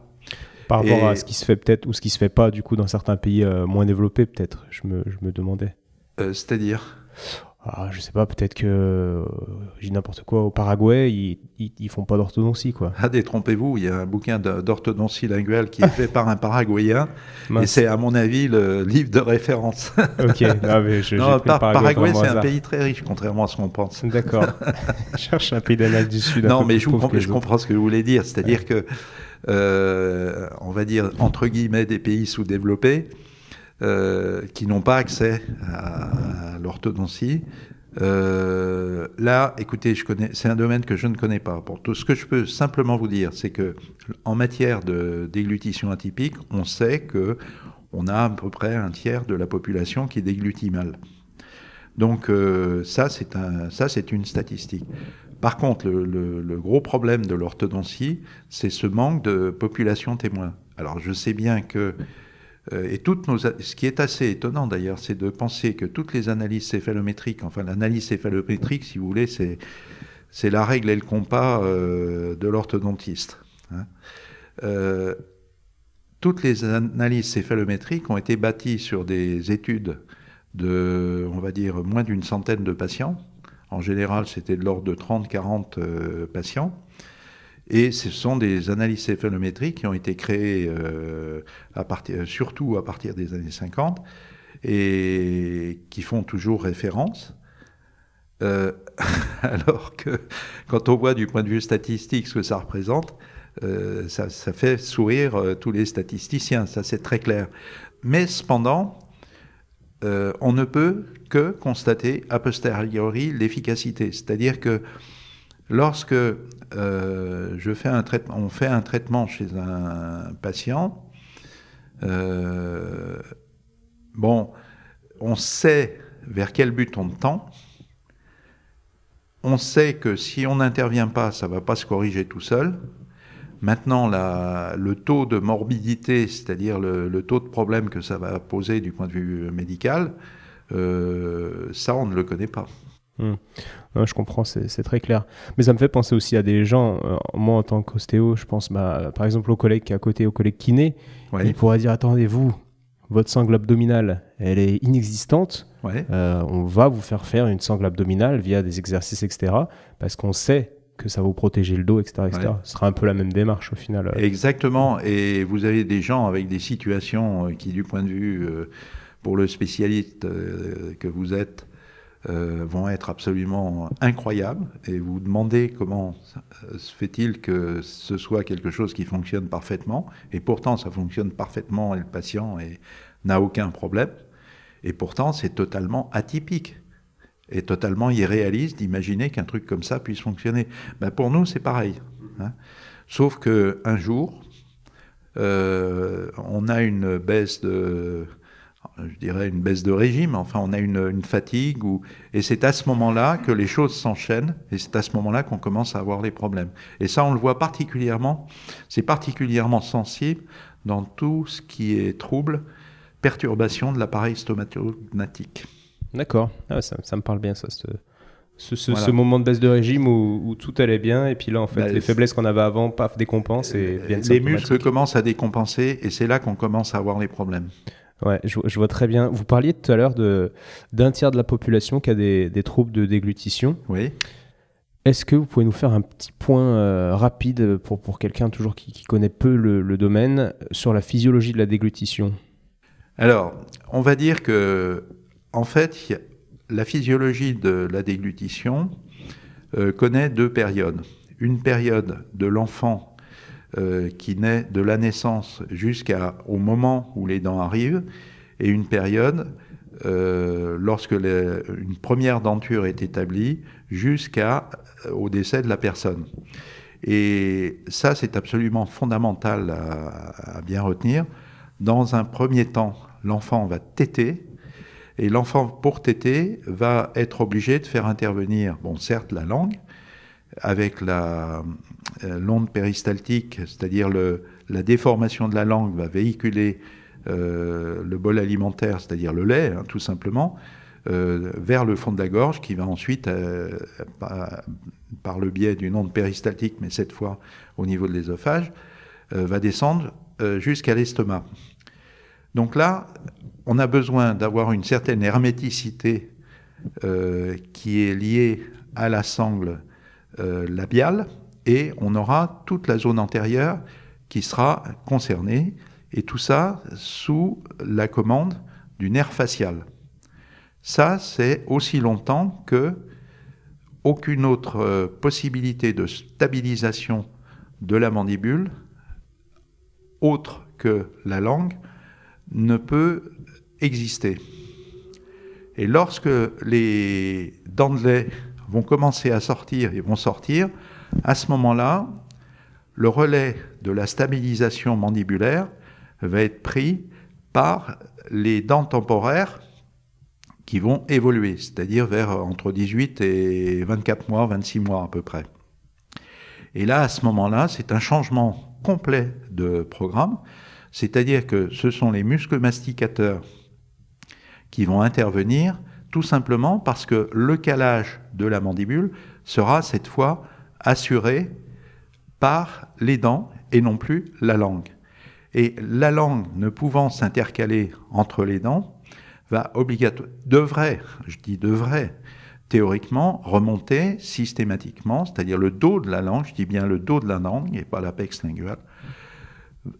Speaker 2: Par rapport à ce qui se fait peut-être ou ce qui se fait pas, du coup, dans certains pays euh, moins développés, peut-être, je me, je me demandais.
Speaker 1: C'est-à-dire?
Speaker 2: Ah, je sais pas, peut-être que, euh, j'ai n'importe quoi, au Paraguay, ils, ils, font pas d'orthodontie, quoi.
Speaker 1: Ah, détrompez-vous, il y a un bouquin d'orthodontie linguale qui est fait par un Paraguayen, [laughs] et c'est, à mon avis, le livre de référence. [laughs]
Speaker 2: ok, non, mais je, non,
Speaker 1: Paraguay, c'est un pays très riche, contrairement à ce qu'on pense.
Speaker 2: D'accord. [laughs] je cherche un pays d'Amérique du Sud.
Speaker 1: Non, mais je, je comprends ce que vous voulez dire, c'est-à-dire que, euh, on va dire, entre guillemets, des pays sous-développés, qui n'ont pas accès à, l'orthodontie. Euh, là, écoutez, c'est un domaine que je ne connais pas. Pour tout ce que je peux simplement vous dire, c'est que en matière de déglutition atypique, on sait que on a à peu près un tiers de la population qui déglutit mal. Donc euh, ça, c'est une statistique. Par contre, le, gros problème de l'orthodontie, c'est ce manque de population témoin. Alors, je sais bien que euh, et toutes nos, ce qui est assez étonnant d'ailleurs, c'est de penser que toutes les analyses céphalométriques, enfin l'analyse céphalométrique, si vous voulez, c'est, c'est la règle et le compas euh, de l'orthodontiste. Hein. Euh, toutes les analyses céphalométriques ont été bâties sur des études de, on va dire, moins d'une centaine de patients. En général, c'était de l'ordre de 30-40 patients. Et ce sont des analyses céphalométriques qui ont été créées euh, partir, surtout à partir des années 50 et qui font toujours référence. Euh, [laughs] alors que quand on voit du point de vue statistique ce que ça représente, euh, ça, fait sourire euh, tous les statisticiens, ça c'est très clair. Mais cependant, euh, on ne peut que constater a posteriori l'efficacité. C'est-à-dire que Lorsque euh, on fait un traitement chez un patient, euh, bon, on sait vers quel but on tend. On sait que si on n'intervient pas, ça ne va pas se corriger tout seul. Maintenant, le taux de morbidité, c'est-à-dire le, taux de problème que ça va poser du point de vue médical, euh, ça, on ne le connaît pas.
Speaker 2: Hmm. je comprends, c'est très clair. Mais ça me fait penser aussi à des gens, euh, moi en tant qu'ostéo, je pense bah, par exemple au collègue qui est à côté, au collègue kiné, il pourrait dire attendez-vous, votre sangle abdominale, elle est inexistante, euh, on va vous faire faire une sangle abdominale via des exercices, etc. Parce qu'on sait que ça va vous protéger le dos, etc. Ce sera un peu la même démarche au final.
Speaker 1: Exactement, et vous avez des gens avec des situations euh, qui, du point de vue, pour le spécialiste que vous êtes, euh, vont être absolument incroyables et vous demandez comment se fait-il que ce soit quelque chose qui fonctionne parfaitement et pourtant ça fonctionne parfaitement et le patient n'a aucun problème et pourtant c'est totalement atypique et totalement irréaliste d'imaginer qu'un truc comme ça puisse fonctionner. Ben pour nous c'est pareil, hein. sauf que un jour euh, on a une baisse de je dirais, une baisse de régime, enfin on a une, fatigue, ou, et c'est à ce moment-là que les choses s'enchaînent, et c'est à ce moment-là qu'on commence à avoir les problèmes. Et ça, on le voit particulièrement, c'est particulièrement sensible dans tout ce qui est trouble, perturbation de l'appareil stomatognatique.
Speaker 2: D'accord, ah, ça, me parle bien ça, ce, ce, moment de baisse de régime où, tout allait bien, et puis là, en fait, bah, les faiblesses qu'on avait avant, paf, décompensent et
Speaker 1: viennent Les muscles commencent à décompenser, et c'est là qu'on commence à avoir les problèmes.
Speaker 2: Ouais, je, vois très bien. Vous parliez tout à l'heure d'un tiers de la population qui a des, des troubles de déglutition.
Speaker 1: Oui.
Speaker 2: Est-ce que vous pouvez nous faire un petit point euh, rapide pour, pour quelqu'un toujours qui, connaît peu le, domaine sur la physiologie de la déglutition?
Speaker 1: Alors, on va dire que, en fait, la physiologie de la déglutition euh, connaît deux périodes. Une période de l'enfant euh, qui naît de la naissance jusqu'au moment où les dents arrivent, et une période lorsque une première denture est établie jusqu'à euh, décès de la personne. Et ça, c'est absolument fondamental à, bien retenir. Dans un premier temps, l'enfant va téter, et l'enfant, pour téter, va être obligé de faire intervenir, bon, certes, la langue, avec la euh, l'onde péristaltique, c'est-à-dire la déformation de la langue va véhiculer euh, le bol alimentaire, c'est-à-dire le lait, hein, tout simplement, euh, vers le fond de la gorge, qui va ensuite, euh, par, le biais d'une onde péristaltique, mais cette fois au niveau de l'ésophage, euh, va descendre jusqu'à l'estomac. Donc là, on a besoin d'avoir une certaine herméticité qui est liée à la sangle labiale, et on aura toute la zone antérieure qui sera concernée, et tout ça sous la commande du nerf facial. Ça, c'est aussi longtemps que aucune autre euh, possibilité de stabilisation de la mandibule, autre que la langue, ne peut exister. Et lorsque les dents de lait vont commencer à sortir et vont sortir, à ce moment-là, le relais de la stabilisation mandibulaire va être pris par les dents temporaires qui vont évoluer, c'est-à-dire vers entre 18 et 24 mois, 26 mois à peu près. Et là, à ce moment-là, c'est un changement complet de programme, c'est-à-dire que ce sont les muscles masticateurs qui vont intervenir tout simplement parce que le calage de la mandibule sera cette fois assuré par les dents et non plus la langue. Et la langue ne pouvant s'intercaler entre les dents, va obligatoire, devrait, je dis devrait, théoriquement remonter systématiquement, c'est-à-dire le dos de la langue, je dis bien le dos de la langue et pas l'apex lingual,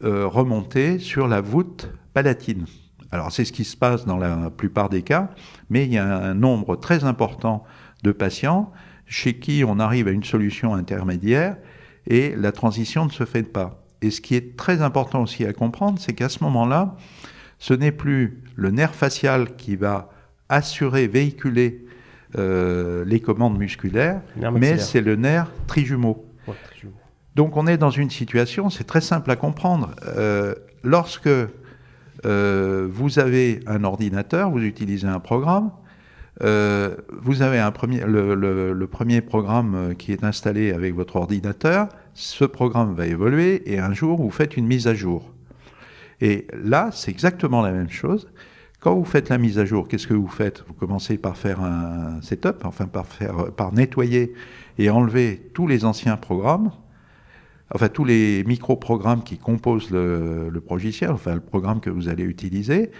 Speaker 1: euh, remonter sur la voûte palatine. Alors c'est ce qui se passe dans la plupart des cas, mais il y a un nombre très important de patients chez qui on arrive à une solution intermédiaire et la transition ne se fait pas. Et ce qui est très important aussi à comprendre, c'est qu'à ce moment-là, ce n'est plus le nerf facial qui va assurer, véhiculer euh, les commandes musculaires, mais c'est le nerf trijumeau. Donc on est dans une situation, c'est très simple à comprendre. Euh, lorsque euh, vous avez un ordinateur, vous utilisez un programme, vous avez un premier, le, premier programme qui est installé avec votre ordinateur, ce programme va évoluer et un jour vous faites une mise à jour. Et là, c'est exactement la même chose. Quand vous faites la mise à jour, qu'est-ce que vous faites? Vous commencez par faire un setup, enfin par, faire, par nettoyer et enlever tous les anciens programmes, enfin tous les micro-programmes qui composent le, le logiciel, enfin le programme que vous allez utiliser,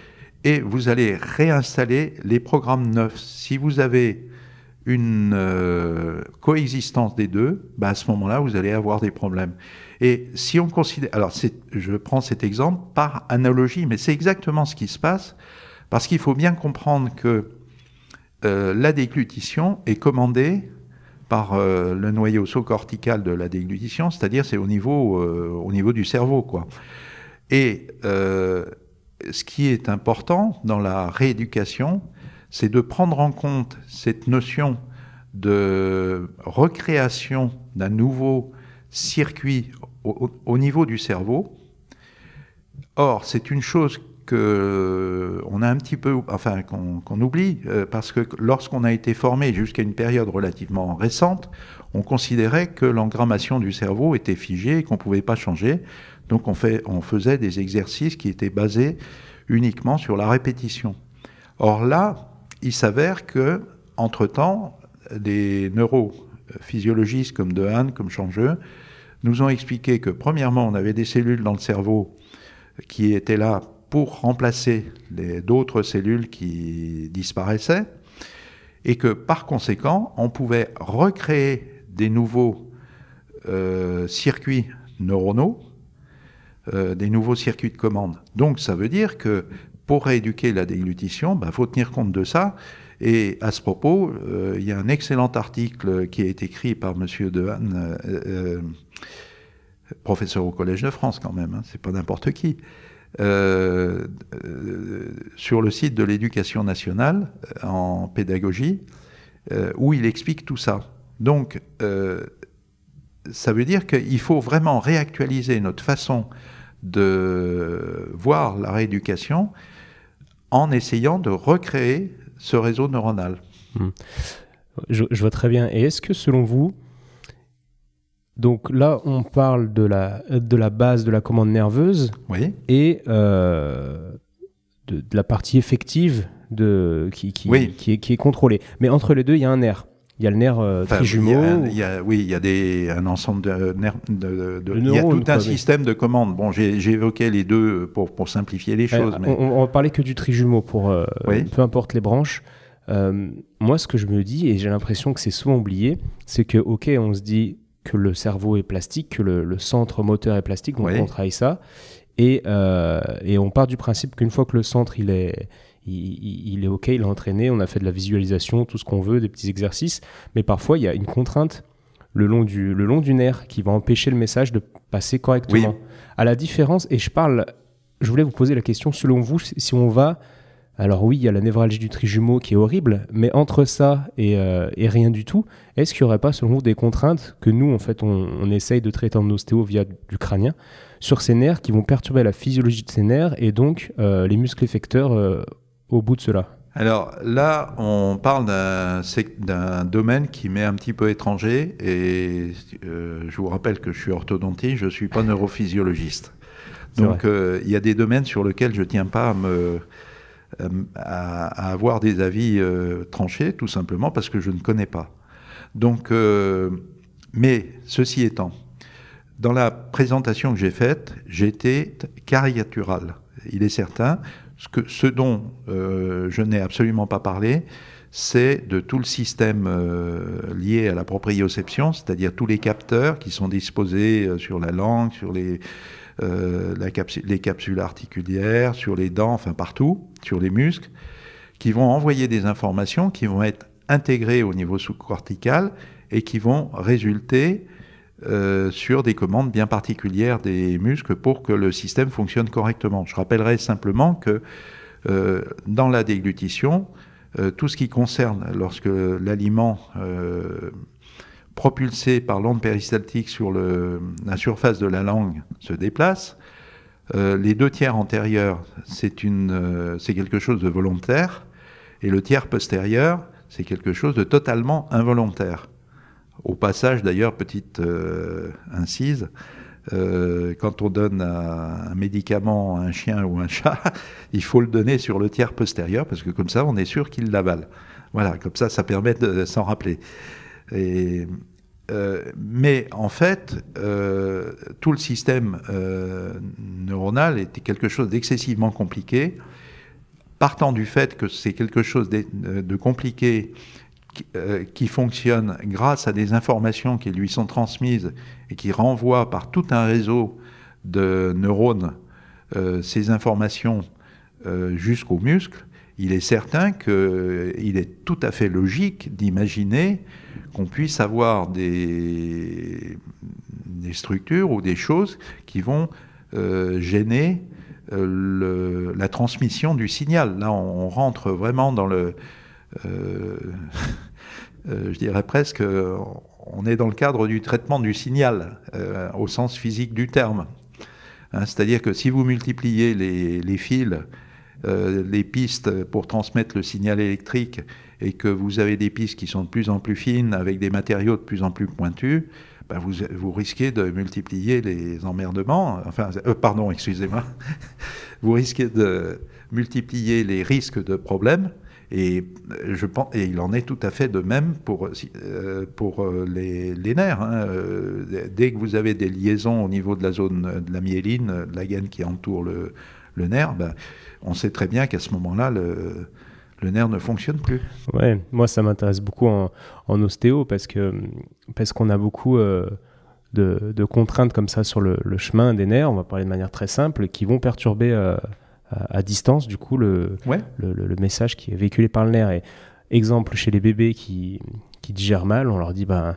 Speaker 1: et vous allez réinstaller les programmes neufs. Si vous avez une euh, coexistence des deux, bah à ce moment-là, vous allez avoir des problèmes. Et si on considère, alors je prends cet exemple par analogie, mais c'est exactement ce qui se passe, parce qu'il faut bien comprendre que euh, la déglutition est commandée par euh, le noyau sous-cortical de la déglutition, c'est-à-dire c'est au niveau, euh, au du cerveau, quoi. Et ce qui est important dans la rééducation, c'est de prendre en compte cette notion de recréation d'un nouveau circuit au, niveau du cerveau. Or, c'est une chose que on a un petit peu, enfin qu'on oublie, euh, parce que lorsqu'on a été formé jusqu'à une période relativement récente, on considérait que l'engrammation du cerveau était figée et qu'on ne pouvait pas changer. Donc on, fait, on faisait des exercices qui étaient basés uniquement sur la répétition. Or là, il s'avère que, entre-temps, des neurophysiologistes comme Dehaene, comme Changeux, nous ont expliqué que, premièrement, on avait des cellules dans le cerveau qui étaient là pour remplacer d'autres cellules qui disparaissaient, et que, par conséquent, on pouvait recréer des nouveaux circuits neuronaux, des nouveaux circuits de commande. Donc ça veut dire que pour rééduquer la déglutition, il bah, faut tenir compte de ça. Et à ce propos, il y a un excellent article qui a été écrit par M. Dehaene, professeur au Collège de France quand même, hein, c'est pas n'importe qui, euh, euh, sur le site de l'éducation nationale euh, en pédagogie, où il explique tout ça. Donc, ça veut dire qu'il faut vraiment réactualiser notre façon de voir la rééducation en essayant de recréer ce réseau neuronal.
Speaker 2: Hum. Je, je, vois très bien. Et est-ce que selon vous, donc là, on parle de la, de la base de la commande nerveuse et euh, de, la partie effective de, qui, qui, qui, est, qui, est, contrôlée. Mais entre les deux, il y a un nerf. Il y a le nerf euh, trijumeau.
Speaker 1: oui, il y a des, un ensemble de nerfs. De, il y a tout un système de commandes. Bon, j'ai évoqué les deux pour, pour simplifier les choses.
Speaker 2: mais... on, va parler que du trijumeau pour euh, peu importe les branches. moi, ce que je me dis, et j'ai l'impression que c'est souvent oublié, c'est que, ok, on se dit que le cerveau est plastique, que le, centre moteur est plastique, donc on travaille ça. Et, euh, et, on part du principe qu'une fois que le centre il est, il, est OK, il est entraîné, on a fait de la visualisation, tout ce qu'on veut, des petits exercices, mais parfois il y a une contrainte le long du, le long du nerf qui va empêcher le message de passer correctement. À la différence, et je parle, je voulais vous poser la question, selon vous, si on va alors oui, il y a la névralgie du trijumeau qui est horrible, mais entre ça et, euh, rien du tout, est-ce qu'il n'y aurait pas selon vous des contraintes que nous, en fait, on, essaye de traiter en ostéo via du crânien sur ces nerfs qui vont perturber la physiologie de ces nerfs et donc euh, les muscles effecteurs euh, au bout de cela?
Speaker 1: Alors là, on parle d'un domaine qui m'est un petit peu étranger et je vous rappelle que je suis orthodontiste, je ne suis pas neurophysiologiste. Donc il y a des domaines sur lesquels je ne tiens pas à me, euh, à, avoir des avis euh, tranchés, tout simplement parce que je ne connais pas. Donc, euh, mais ceci étant, dans la présentation que j'ai faite, j'étais caricatural. Il est certain. Ce, que, ce dont je n'ai absolument pas parlé, c'est de tout le système lié à la proprioception, c'est-à-dire tous les capteurs qui sont disposés sur la langue, sur les, euh, les capsules articulières, sur les dents, enfin partout, sur les muscles, qui vont envoyer des informations qui vont être intégrées au niveau sous-cortical et qui vont résulter euh, sur des commandes bien particulières des muscles pour que le système fonctionne correctement. Je rappellerai simplement que euh, dans la déglutition, tout ce qui concerne lorsque l'aliment propulsé par l'onde péristaltique sur la surface de la langue se déplace. Euh, les deux tiers antérieurs, c'est euh, quelque chose de volontaire, et le tiers postérieur, c'est quelque chose de totalement involontaire. Au passage, d'ailleurs, petite euh, incise, quand on donne un, médicament à un chien ou un chat, [laughs] il faut le donner sur le tiers postérieur, parce que comme ça, on est sûr qu'il l'avale. Voilà, comme ça, ça permet de s'en rappeler. Euh, mais en fait, euh, tout le système euh, neuronal était quelque chose d'excessivement compliqué, partant du fait que c'est quelque chose de, de compliqué qui, qui, fonctionne grâce à des informations qui lui sont transmises et qui renvoient par tout un réseau de neurones ces informations jusqu'aux muscles il est certain qu'il est tout à fait logique d'imaginer qu'on puisse avoir des, structures ou des choses qui vont euh, gêner euh, la transmission du signal. Là, on, rentre vraiment dans le... [laughs] Euh, je dirais presque, on est dans le cadre du traitement du signal, au sens physique du terme. Hein, c'est-à-dire que si vous multipliez les fils euh, les pistes pour transmettre le signal électrique et que vous avez des pistes qui sont de plus en plus fines avec des matériaux de plus en plus pointus, ben vous, vous, risquez de multiplier les emmerdements, enfin, euh, pardon, excusez-moi, [laughs] vous risquez de multiplier les risques de problèmes. Et, je pense, et il en est tout à fait de même pour, euh, pour les, nerfs. Hein. Dès que vous avez des liaisons au niveau de la zone de la myéline, de la gaine qui entoure le, le nerf, ben, on sait très bien qu'à ce moment-là, le nerf ne fonctionne plus.
Speaker 2: Ouais, moi ça m'intéresse beaucoup en, ostéo parce que parce qu'on a beaucoup euh, de, contraintes comme ça sur le, chemin des nerfs. On va parler de manière très simple, qui vont perturber euh, à, distance du coup le, le, message qui est véhiculé par le nerf. Et exemple chez les bébés qui qui digèrent mal, on leur dit ben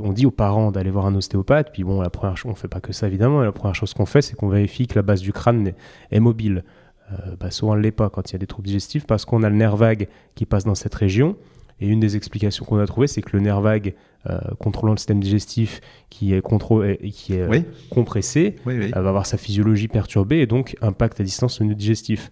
Speaker 2: on, dit aux parents d'aller voir un ostéopathe, puis bon, la première chose, on fait pas que ça évidemment, la première chose qu'on fait, c'est qu'on vérifie que la base du crâne est, mobile. Euh, bah, souvent, elle l'est pas quand il y a des troubles digestifs, parce qu'on a le nerf vague qui passe dans cette région. Et une des explications qu'on a trouvées, c'est que le nerf vague euh, contrôlant le système digestif qui est, qui est compressé va avoir sa physiologie perturbée et donc impact à distance nœud digestif.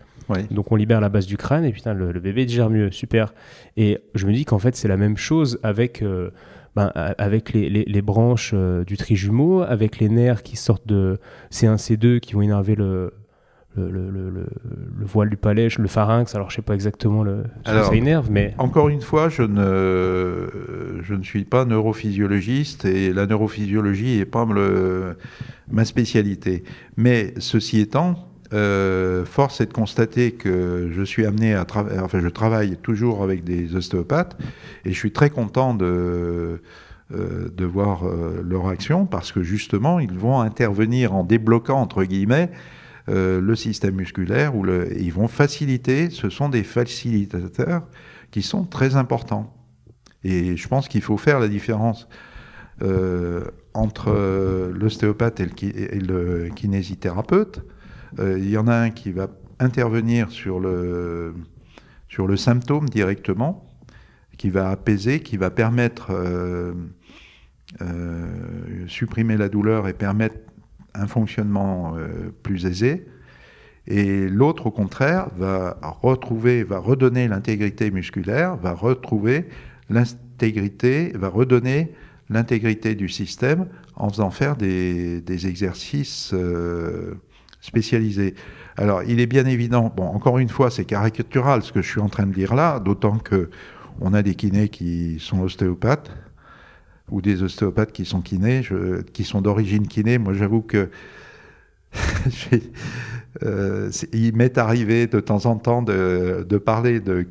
Speaker 2: Donc on libère la base du crâne et putain, le, bébé digère mieux, super. Et je me dis qu'en fait c'est la même chose avec euh, ben, avec les, les, branches euh, du trijumeau, avec les nerfs qui sortent de C1, C2 qui vont énerver le, le, le, le, voile du palais, le pharynx, alors je sais pas exactement le, alors, ça énerve, mais...
Speaker 1: Encore une fois, je ne, je ne suis pas neurophysiologiste et la neurophysiologie n'est pas ma spécialité. Mais ceci étant, euh, force est de constater que je suis amené à travailler, enfin je travaille toujours avec des ostéopathes et je suis très content de, euh, de voir euh, leur action parce que justement ils vont intervenir en débloquant entre guillemets le système musculaire ou ils vont faciliter, ce sont des facilitateurs qui sont très importants. Et je pense qu'il faut faire la différence entre l'ostéopathe et le kinésithérapeute. Euh, il y en a un qui va intervenir sur le, sur le symptôme directement, qui va apaiser, qui va permettre euh, euh, supprimer la douleur et permettre un fonctionnement plus aisé. Et l'autre, au contraire, va retrouver, va redonner l'intégrité musculaire, va retrouver l'intégrité, va redonner l'intégrité du système en faisant faire des, exercices spécialisé. Alors, il est bien évident, bon, encore une fois, c'est caricatural ce que je suis en train de dire là, d'autant que on a des kinés qui sont ostéopathes ou des ostéopathes qui sont kinés, qui sont d'origine kiné. Moi, j'avoue que [laughs] euh, il m'est arrivé de temps en temps de, parler de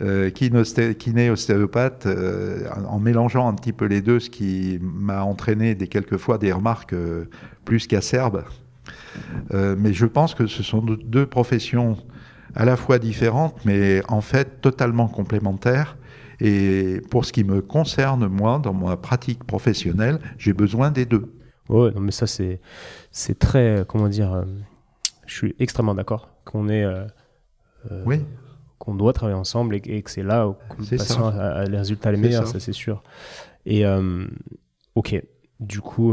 Speaker 1: euh, kiné ostéopathe euh, en mélangeant un petit peu les deux, ce qui m'a entraîné des quelquefois des remarques plus qu'acerbes euh, mais je pense que ce sont deux professions à la fois différentes, mais en fait totalement complémentaires. Et pour ce qui me concerne, moi, dans ma pratique professionnelle, j'ai besoin des deux.
Speaker 2: Oui, non, mais ça, c'est, c'est très. Comment dire euh, Je suis extrêmement d'accord qu'on est. Euh, oui. Qu'on doit travailler ensemble et, que c'est là où les résultats les meilleurs, ça, c'est sûr. Et ok, du coup,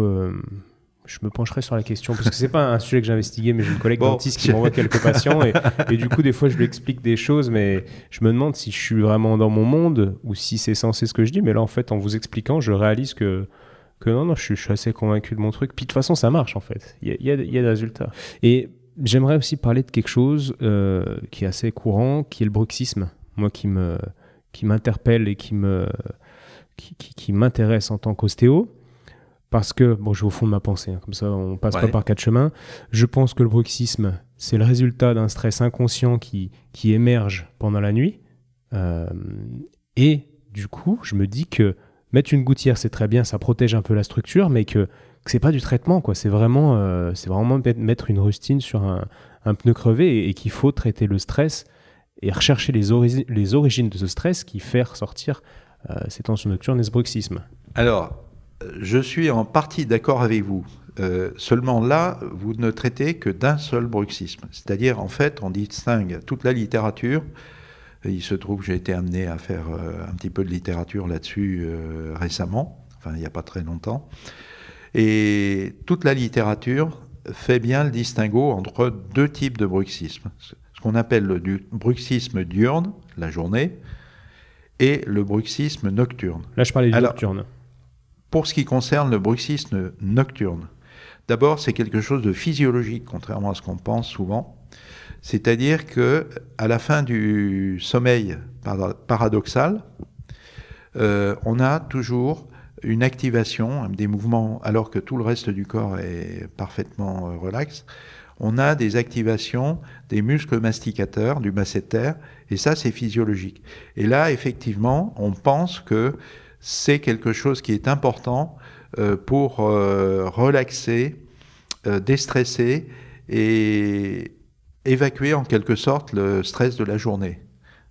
Speaker 2: je me pencherai sur la question parce que c'est pas un sujet que j'ai investigué, mais j'ai une collègue dentiste qui [laughs] m'envoie quelques patients et, et, du coup des fois je lui explique des choses, mais je me demande si je suis vraiment dans mon monde ou si c'est censé ce que je dis. Mais là en fait en vous expliquant, je réalise que que non non, je suis, assez convaincu de mon truc. Puis de toute façon ça marche en fait. Il y a, y, a, y a, des résultats. Et j'aimerais aussi parler de quelque chose euh, qui est assez courant, qui est le bruxisme. Moi qui me qui m'interpelle et qui me qui, qui, qui m'intéresse en tant qu'ostéo parce que, bon, je vais au fond de ma pensée, hein, comme ça on passe pas par quatre chemins. Je pense que le bruxisme, c'est le résultat d'un stress inconscient qui, qui émerge pendant la nuit. Euh, et du coup, je me dis que mettre une gouttière, c'est très bien, ça protège un peu la structure, mais que, que c'est pas du traitement, quoi. C'est vraiment, euh, c'est vraiment mettre une rustine sur un, un pneu crevé et, qu'il faut traiter le stress et rechercher les, les origines de ce stress qui fait ressortir euh, ces tensions nocturnes et ce bruxisme.
Speaker 1: Alors, je suis en partie d'accord avec vous. Euh, seulement là, vous ne traitez que d'un seul bruxisme. C'est-à-dire, en fait, on distingue toute la littérature. Il se trouve que j'ai été amené à faire euh, un petit peu de littérature là-dessus euh, récemment, enfin il n'y a pas très longtemps. Et toute la littérature fait bien le distinguo entre deux types de bruxisme. Ce qu'on appelle le bruxisme diurne, la journée, et le bruxisme nocturne.
Speaker 2: Là, je parlais du nocturne.
Speaker 1: Pour ce qui concerne le bruxisme nocturne, d'abord c'est quelque chose de physiologique, contrairement à ce qu'on pense souvent. C'est-à-dire que à la fin du sommeil paradoxal, euh, on a toujours une activation des mouvements, alors que tout le reste du corps est parfaitement euh, relax. on a des activations des muscles masticateurs, du masséter, et ça, c'est physiologique. Et là, effectivement, on pense que c'est quelque chose qui est important euh, pour euh, relaxer, euh, déstresser et évacuer en quelque sorte le stress de la journée.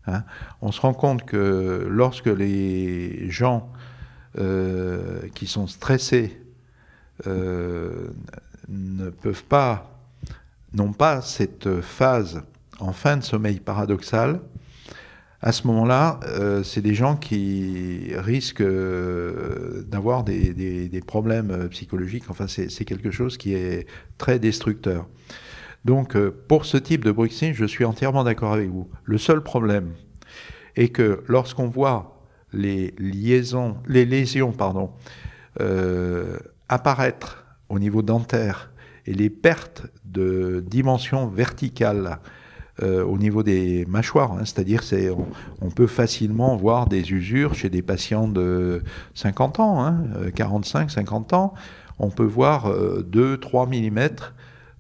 Speaker 1: Hein. On se rend compte que lorsque les gens qui sont stressés ne peuvent pas, n'ont pas cette phase en fin de sommeil paradoxal, à ce moment-là, euh, c'est des gens qui risquent euh, d'avoir des, problèmes euh, psychologiques. Enfin, c'est quelque chose qui est très destructeur. Donc, pour ce type de bruxisme, je suis entièrement d'accord avec vous. Le seul problème est que lorsqu'on voit les liaisons, les lésions, pardon, apparaître au niveau dentaire et les pertes de dimension verticale euh, au niveau des mâchoires. Hein. C'est-à-dire c'est on, peut facilement voir des usures chez des patients de 50 ans, hein, 45, euh, 50 ans. On peut voir 2-3 euh, mm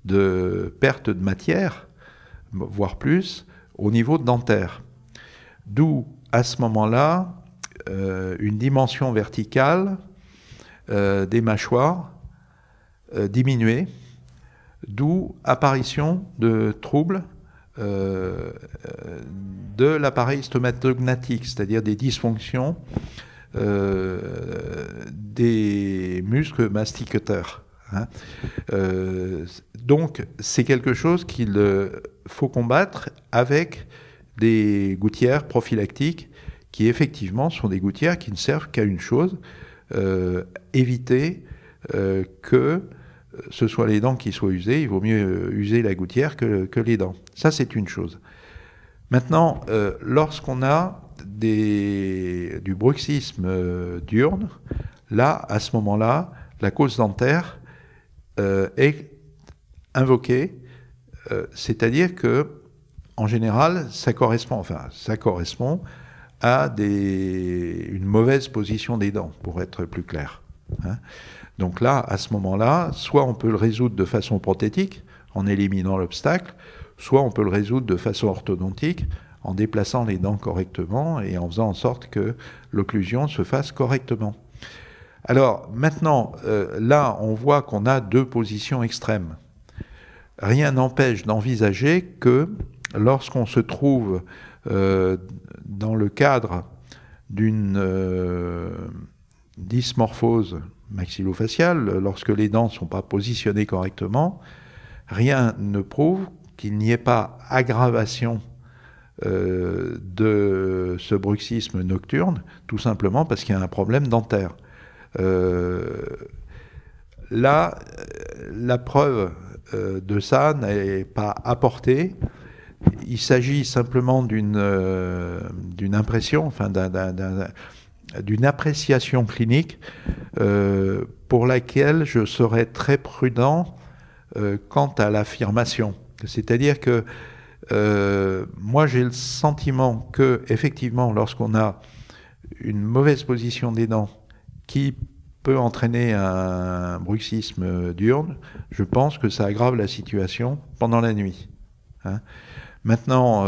Speaker 1: de perte de matière, voire plus, au niveau dentaire. D'où, à ce moment-là, une dimension verticale des mâchoires diminuée, d'où apparition de troubles euh, de l'appareil stomatognatique, c'est-à-dire des dysfonctions euh, des muscles masticateurs. Hein. Euh, donc c'est quelque chose qu'il faut combattre avec des gouttières prophylactiques qui effectivement sont des gouttières qui ne servent qu'à une chose, éviter que ce soit les dents qui soient usées, il vaut mieux user la gouttière que, les dents. Ça, c'est une chose. Maintenant, euh, lorsqu'on a des, du bruxisme euh, diurne, là, à ce moment-là, la cause dentaire euh, est invoquée, c'est-à-dire que, en général, ça correspond, enfin, ça correspond à des, une mauvaise position des dents, pour être plus clair. Hein. Donc là, à ce moment-là, soit on peut le résoudre de façon prothétique, en éliminant l'obstacle, soit on peut le résoudre de façon orthodontique, en déplaçant les dents correctement et en faisant en sorte que l'occlusion se fasse correctement. Alors maintenant, euh, là, on voit qu'on a deux positions extrêmes. Rien n'empêche d'envisager que lorsqu'on se trouve euh, dans le cadre d'une euh, dysmorphose maxillofaciale, lorsque les dents ne sont pas positionnées correctement, rien ne prouve qu'il n'y ait pas aggravation euh, de ce bruxisme nocturne, tout simplement parce qu'il y a un problème dentaire. Euh, là, la preuve euh, de ça n'est pas apportée. Il s'agit simplement d'une impression, enfin d'un d'une appréciation clinique euh, pour laquelle je serais très prudent euh, quant à l'affirmation. C'est-à-dire que euh, moi j'ai le sentiment que effectivement lorsqu'on a une mauvaise position des dents qui peut entraîner un bruxisme diurne, je pense que ça aggrave la situation pendant la nuit. Hein. Maintenant,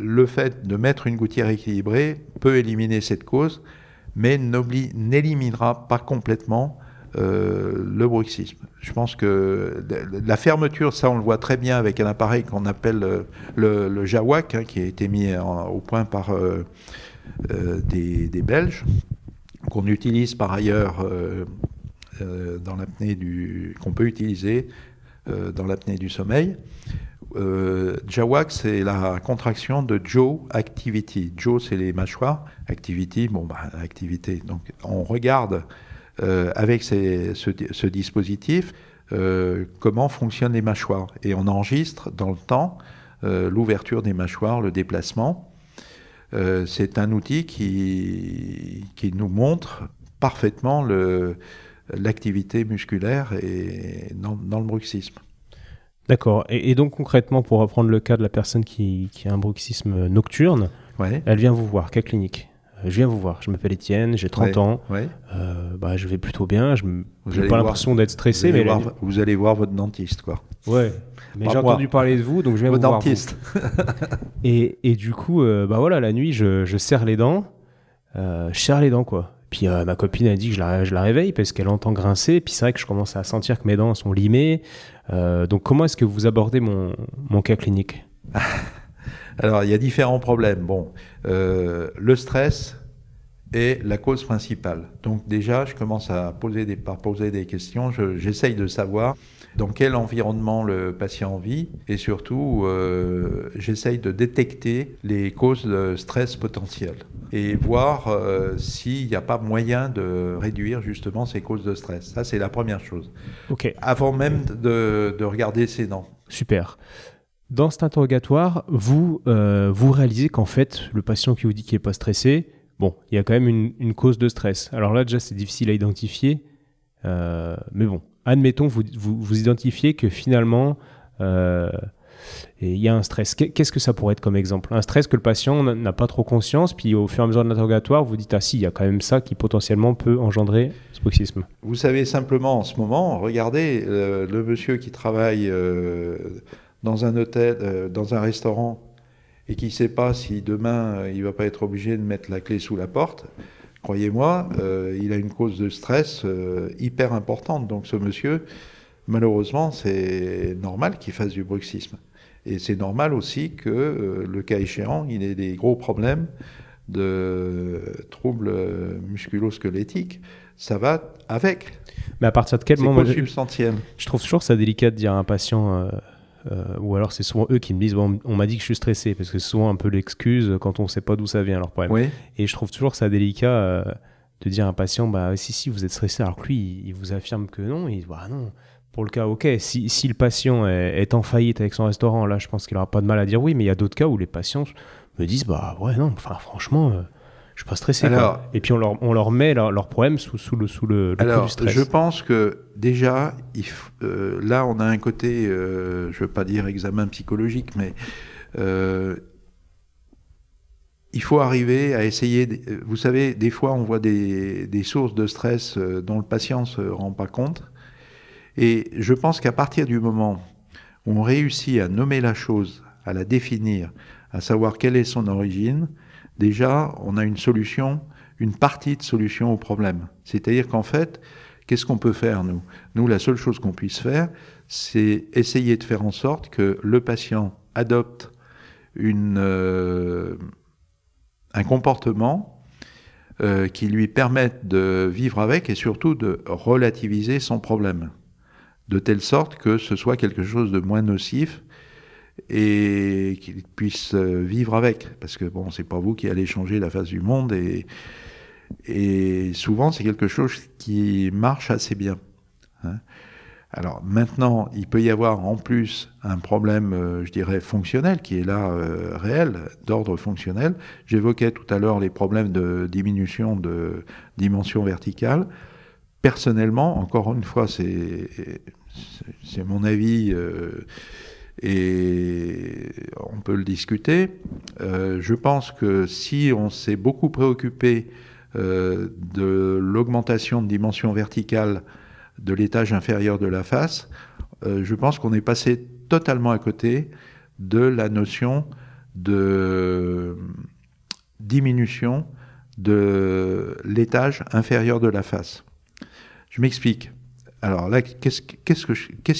Speaker 1: le fait de mettre une gouttière équilibrée peut éliminer cette cause, mais n'éliminera pas complètement euh, le bruxisme. Je pense que la fermeture, ça on le voit très bien avec un appareil qu'on appelle euh, le, Jawak, hein, qui a été mis au point par euh, des, Belges, qu'on utilise par ailleurs dans l'apnée qu'on peut utiliser dans l'apnée du sommeil. Euh, Jawak, c'est la contraction de Joe Activity. Joe, c'est les mâchoires. Activity, bon, bah, activité. Donc, on regarde euh, avec ce, dispositif euh, comment fonctionnent les mâchoires. Et on enregistre dans le temps l'ouverture des mâchoires, le déplacement. c'est un outil qui, qui nous montre parfaitement l'activité musculaire et dans le bruxisme.
Speaker 2: D'accord. Et, donc concrètement, pour reprendre le cas de la personne qui, a un bruxisme nocturne, elle vient vous voir, quelle clinique? Je viens vous voir, je m'appelle Étienne, j'ai 30 ans, bah, je vais plutôt bien, je n'ai pas l'impression d'être stressé.
Speaker 1: Vous
Speaker 2: allez,
Speaker 1: mais
Speaker 2: voir,
Speaker 1: vous allez voir votre dentiste, quoi.
Speaker 2: Ouais, mais j'ai entendu parler de vous, donc je viens vous
Speaker 1: dentiste.
Speaker 2: voir. et, et, du coup, bah voilà, la nuit, je, je serre les dents, je serre les dents, quoi. Puis ma copine a dit que je la, je la réveille parce qu'elle entend grincer. Puis c'est vrai que je commence à sentir que mes dents sont limées. Donc comment est-ce que vous abordez mon, mon cas clinique [laughs]
Speaker 1: Alors, il y a différents problèmes. Bon, euh, le stress est la cause principale. Donc déjà, je commence à poser des, par poser des questions. J'essaye de savoir dans quel environnement le patient vit et surtout, euh, j'essaye de détecter les causes de stress potentielles et voir euh, s'il n'y a pas moyen de réduire justement ces causes de stress. Ça, c'est la première chose.
Speaker 2: Ok.
Speaker 1: Avant même de, de regarder ses dents.
Speaker 2: Super. Dans cet interrogatoire, vous, euh, vous réalisez qu'en fait, le patient qui vous dit qu'il n'est pas stressé, bon, il y a quand même une, cause de stress. Alors là, déjà, c'est difficile à identifier, euh, mais bon, admettons, vous, vous, identifiez que finalement, euh, il y a un stress. Qu'est-ce que ça pourrait être comme exemple? Un stress que le patient n'a pas trop conscience, puis au fur et à mesure de l'interrogatoire, vous dites, ah si, il y a quand même ça qui potentiellement peut engendrer ce bruxisme.
Speaker 1: Vous savez simplement en ce moment, regardez le monsieur qui travaille dans un hôtel, euh, dans un restaurant, et qui ne sait pas si demain euh, il va pas être obligé de mettre la clé sous la porte, croyez-moi, euh, il a une cause de stress hyper importante. Donc ce monsieur, malheureusement, c'est normal qu'il fasse du bruxisme. Et c'est normal aussi que, le cas échéant, il ait des gros problèmes de troubles musculo-squelettiques. Ça va avec.
Speaker 2: Mais à partir de quel moment
Speaker 1: je,
Speaker 2: je trouve toujours ça délicat de dire à un patient euh, ou alors c'est souvent eux qui me disent bon, on m'a dit que je suis stressé parce que c'est souvent un peu l'excuse quand on ne sait pas d'où ça vient leur problème. Et je trouve toujours ça délicat euh, de dire à un patient bah si si vous êtes stressé alors que lui il, vous affirme que non il dit bah non pour le cas ok si, si le patient est, en faillite avec son restaurant là je pense qu'il aura pas de mal à dire oui mais il y a d'autres cas où les patients me disent bah ouais non enfin franchement euh, je suis pas stressé. Alors, Et puis on leur, on leur met leur, problème sous, sous, le, sous le,
Speaker 1: alors,
Speaker 2: du stress.
Speaker 1: Je pense que déjà, il, euh, là, on a un côté, euh, je veux pas dire examen psychologique, mais euh, il faut arriver à essayer. Vous savez, des fois, on voit des, des sources de stress dont le patient se rend pas compte. Et je pense qu'à partir du moment où on réussit à nommer la chose, à la définir, à savoir quelle est son origine, déjà, on a une solution, une partie de solution au problème. C'est-à-dire qu'en fait, qu'est-ce qu'on peut faire, nous? Nous, la seule chose qu'on puisse faire, c'est essayer de faire en sorte que le patient adopte euh, un comportement euh, qui lui permette de vivre avec et surtout de relativiser son problème, de telle sorte que ce soit quelque chose de moins nocif et qu'il puisse euh, vivre avec. Parce que bon, c'est pas vous qui allez changer la face du monde et, et souvent c'est quelque chose qui marche assez bien. Hein. Alors maintenant, il peut y avoir en plus un problème, euh, je dirais, fonctionnel qui est là euh, réel, d'ordre fonctionnel. J'évoquais tout à l'heure les problèmes de diminution de dimension verticale. Personnellement, encore une fois, c'est mon avis et on peut le discuter. Euh, je pense que si on s'est beaucoup préoccupé euh, de l'augmentation de dimension verticale de l'étage inférieur de la face, euh, je pense qu'on est passé totalement à côté de la notion de diminution de l'étage inférieur de la face. Je m'explique. Alors là, qu'est-ce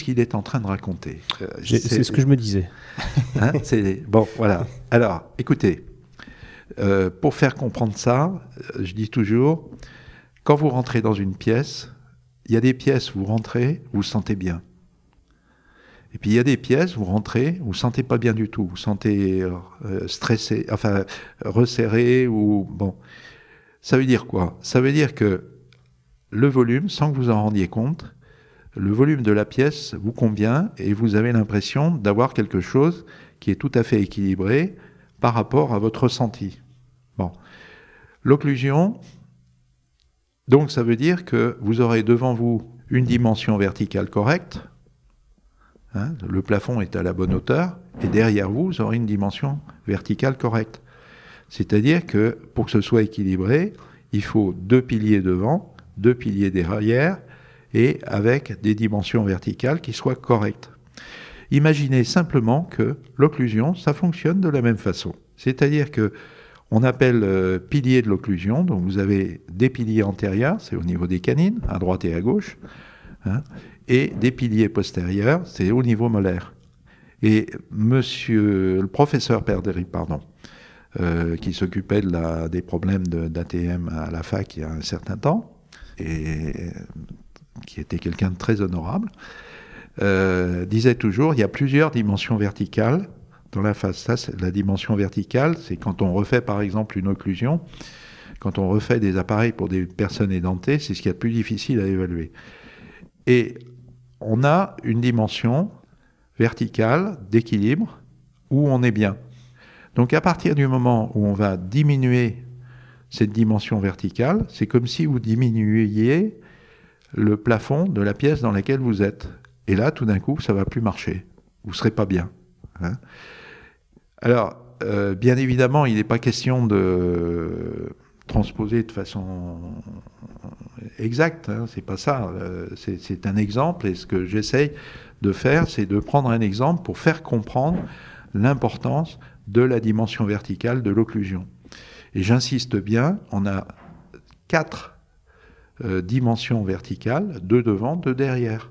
Speaker 1: qu'il est en train de raconter?
Speaker 2: Euh, C'est ce que je me disais.
Speaker 1: Hein, bon, voilà. Alors, écoutez, euh, pour faire comprendre ça, euh, je dis toujours, quand vous rentrez dans une pièce, il y a des pièces, vous rentrez, vous vous sentez bien. Et puis il y a des pièces, vous rentrez, vous vous sentez pas bien du tout, vous vous sentez stressé, enfin resserré ou bon. Ça veut dire quoi? Ça veut dire que le volume, sans que vous en rendiez compte, le volume de la pièce vous convient et vous avez l'impression d'avoir quelque chose qui est tout à fait équilibré par rapport à votre ressenti. Bon. L'occlusion, donc ça veut dire que vous aurez devant vous une dimension verticale correcte, hein, le plafond est à la bonne hauteur, et derrière vous, vous aurez une dimension verticale correcte. C'est-à-dire que pour que ce soit équilibré, il faut deux piliers devant, deux piliers derrière, et avec des dimensions verticales qui soient correctes. Imaginez simplement que l'occlusion, ça fonctionne de la même façon. C'est-à-dire que on appelle euh, pilier de l'occlusion, donc vous avez des piliers antérieurs, c'est au niveau des canines, à droite et à gauche, hein, et des piliers postérieurs, c'est au niveau molaire. Et monsieur le professeur Perderi, pardon, euh, qui s'occupait des problèmes d'ATM à la fac il y a un certain temps, et qui était quelqu'un de très honorable, euh, disait toujours, il y a plusieurs dimensions verticales dans la face. Ça, la dimension verticale, c'est quand on refait par exemple une occlusion, quand on refait des appareils pour des personnes édentées, c'est ce qui est le plus difficile à évaluer. Et on a une dimension verticale d'équilibre où on est bien. Donc à partir du moment où on va diminuer cette dimension verticale, c'est comme si vous diminuiez le plafond de la pièce dans laquelle vous êtes. Et là, tout d'un coup, ça va plus marcher. Vous serez pas bien. Hein. Alors, euh, bien évidemment, il n'est pas question de transposer de façon exacte. Hein, c'est pas ça. Euh, c'est un exemple. Et ce que j'essaye de faire, c'est de prendre un exemple pour faire comprendre l'importance de la dimension verticale de l'occlusion. Et j'insiste bien, on a quatre euh, dimensions verticales, deux devant, deux derrière.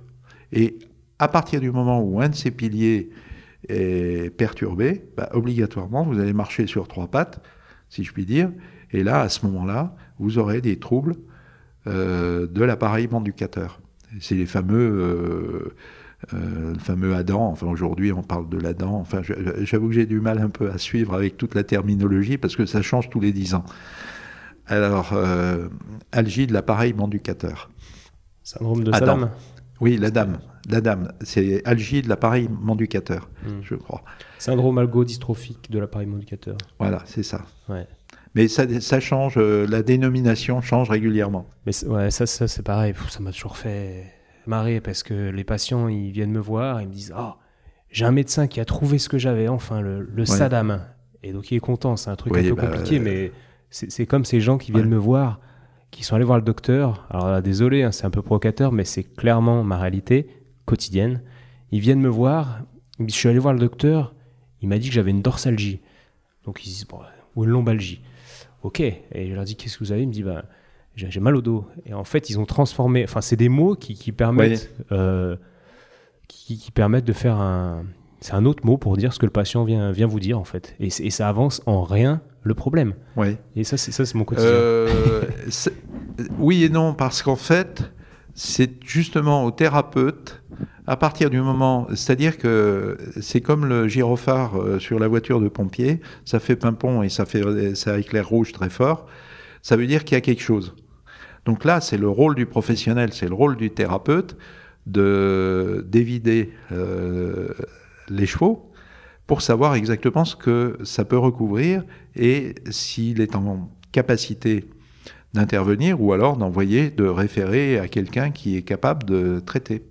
Speaker 1: Et à partir du moment où un de ces piliers est perturbé, bah, obligatoirement, vous allez marcher sur trois pattes, si je puis dire. Et là, à ce moment-là, vous aurez des troubles euh, de l'appareil manducateur. C'est les fameux, euh, le fameux Adam. Enfin, aujourd'hui, on parle de l'Adam. Enfin, j'avoue que j'ai du mal un peu à suivre avec toute la terminologie parce que ça change tous les dix ans. Alors, euh, algie de l'appareil manducateur.
Speaker 2: Syndrome de Saddam
Speaker 1: Oui, la dame. La dame. C'est algie de l'appareil manducateur, hmm. je crois.
Speaker 2: Syndrome algodystrophique de l'appareil manducateur.
Speaker 1: Voilà, c'est ça. Mais ça, change, euh, la dénomination change régulièrement.
Speaker 2: Mais ouais, ça, ça c'est pareil. Ça m'a toujours fait marrer parce que les patients, ils viennent me voir, ils me disent Oh, j'ai un médecin qui a trouvé ce que j'avais, enfin, le, le Saddam. Et donc il est content, c'est un truc un peu bah, compliqué, mais c'est comme ces gens qui viennent me voir, qui sont allés voir le docteur. Alors désolé, hein, c'est un peu provocateur, mais c'est clairement ma réalité quotidienne. Ils viennent me voir, je suis allé voir le docteur, il m'a dit que j'avais une dorsalgie. Donc ils disent, bon, ou une lombalgie. Ok, et je leur dis, qu'est-ce que vous avez? Il me dit, bah, j'ai mal au dos. Et en fait, ils ont transformé, enfin c'est des mots qui, qui permettent... Euh, qui, qui, permettent de faire un, c'est un autre mot pour dire ce que le patient vient, vient vous dire en fait. Et, et ça avance en rien le problème.
Speaker 1: Oui.
Speaker 2: Et ça, c'est ça, c'est mon quotidien.
Speaker 1: Euh, oui et non, parce qu'en fait, c'est justement au thérapeute, à partir du moment, c'est-à-dire que c'est comme le gyrophare euh, sur la voiture de pompier, ça fait pimpon et ça fait, ça éclaire rouge très fort. Ça veut dire qu'il y a quelque chose. Donc là, c'est le rôle du professionnel, c'est le rôle du thérapeute de d'évider euh, les chevaux pour savoir exactement ce que ça peut recouvrir et s'il est en capacité d'intervenir ou alors d'envoyer, de référer à quelqu'un qui est capable de traiter.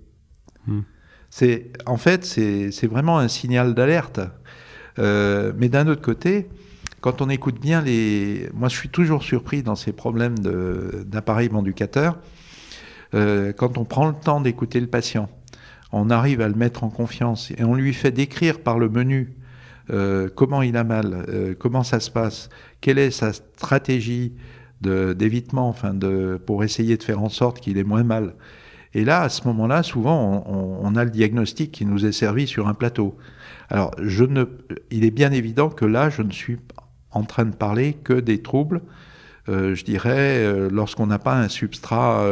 Speaker 1: Hmm. C'est en fait c'est vraiment un signal d'alerte. Euh, mais d'un autre côté, quand on écoute bien les, moi je suis toujours surpris dans ces problèmes d'appareil manducateur, euh, quand on prend le temps d'écouter le patient on arrive à le mettre en confiance et on lui fait décrire par le menu euh, comment il a mal, euh, comment ça se passe, quelle est sa stratégie d'évitement, enfin de, pour essayer de faire en sorte qu'il ait moins mal. Et là, à ce moment-là, souvent, on, a le diagnostic qui nous est servi sur un plateau. Alors, je ne, il est bien évident que là, je ne suis en train de parler que des troubles, euh, je dirais, lorsqu'on n'a pas un substrat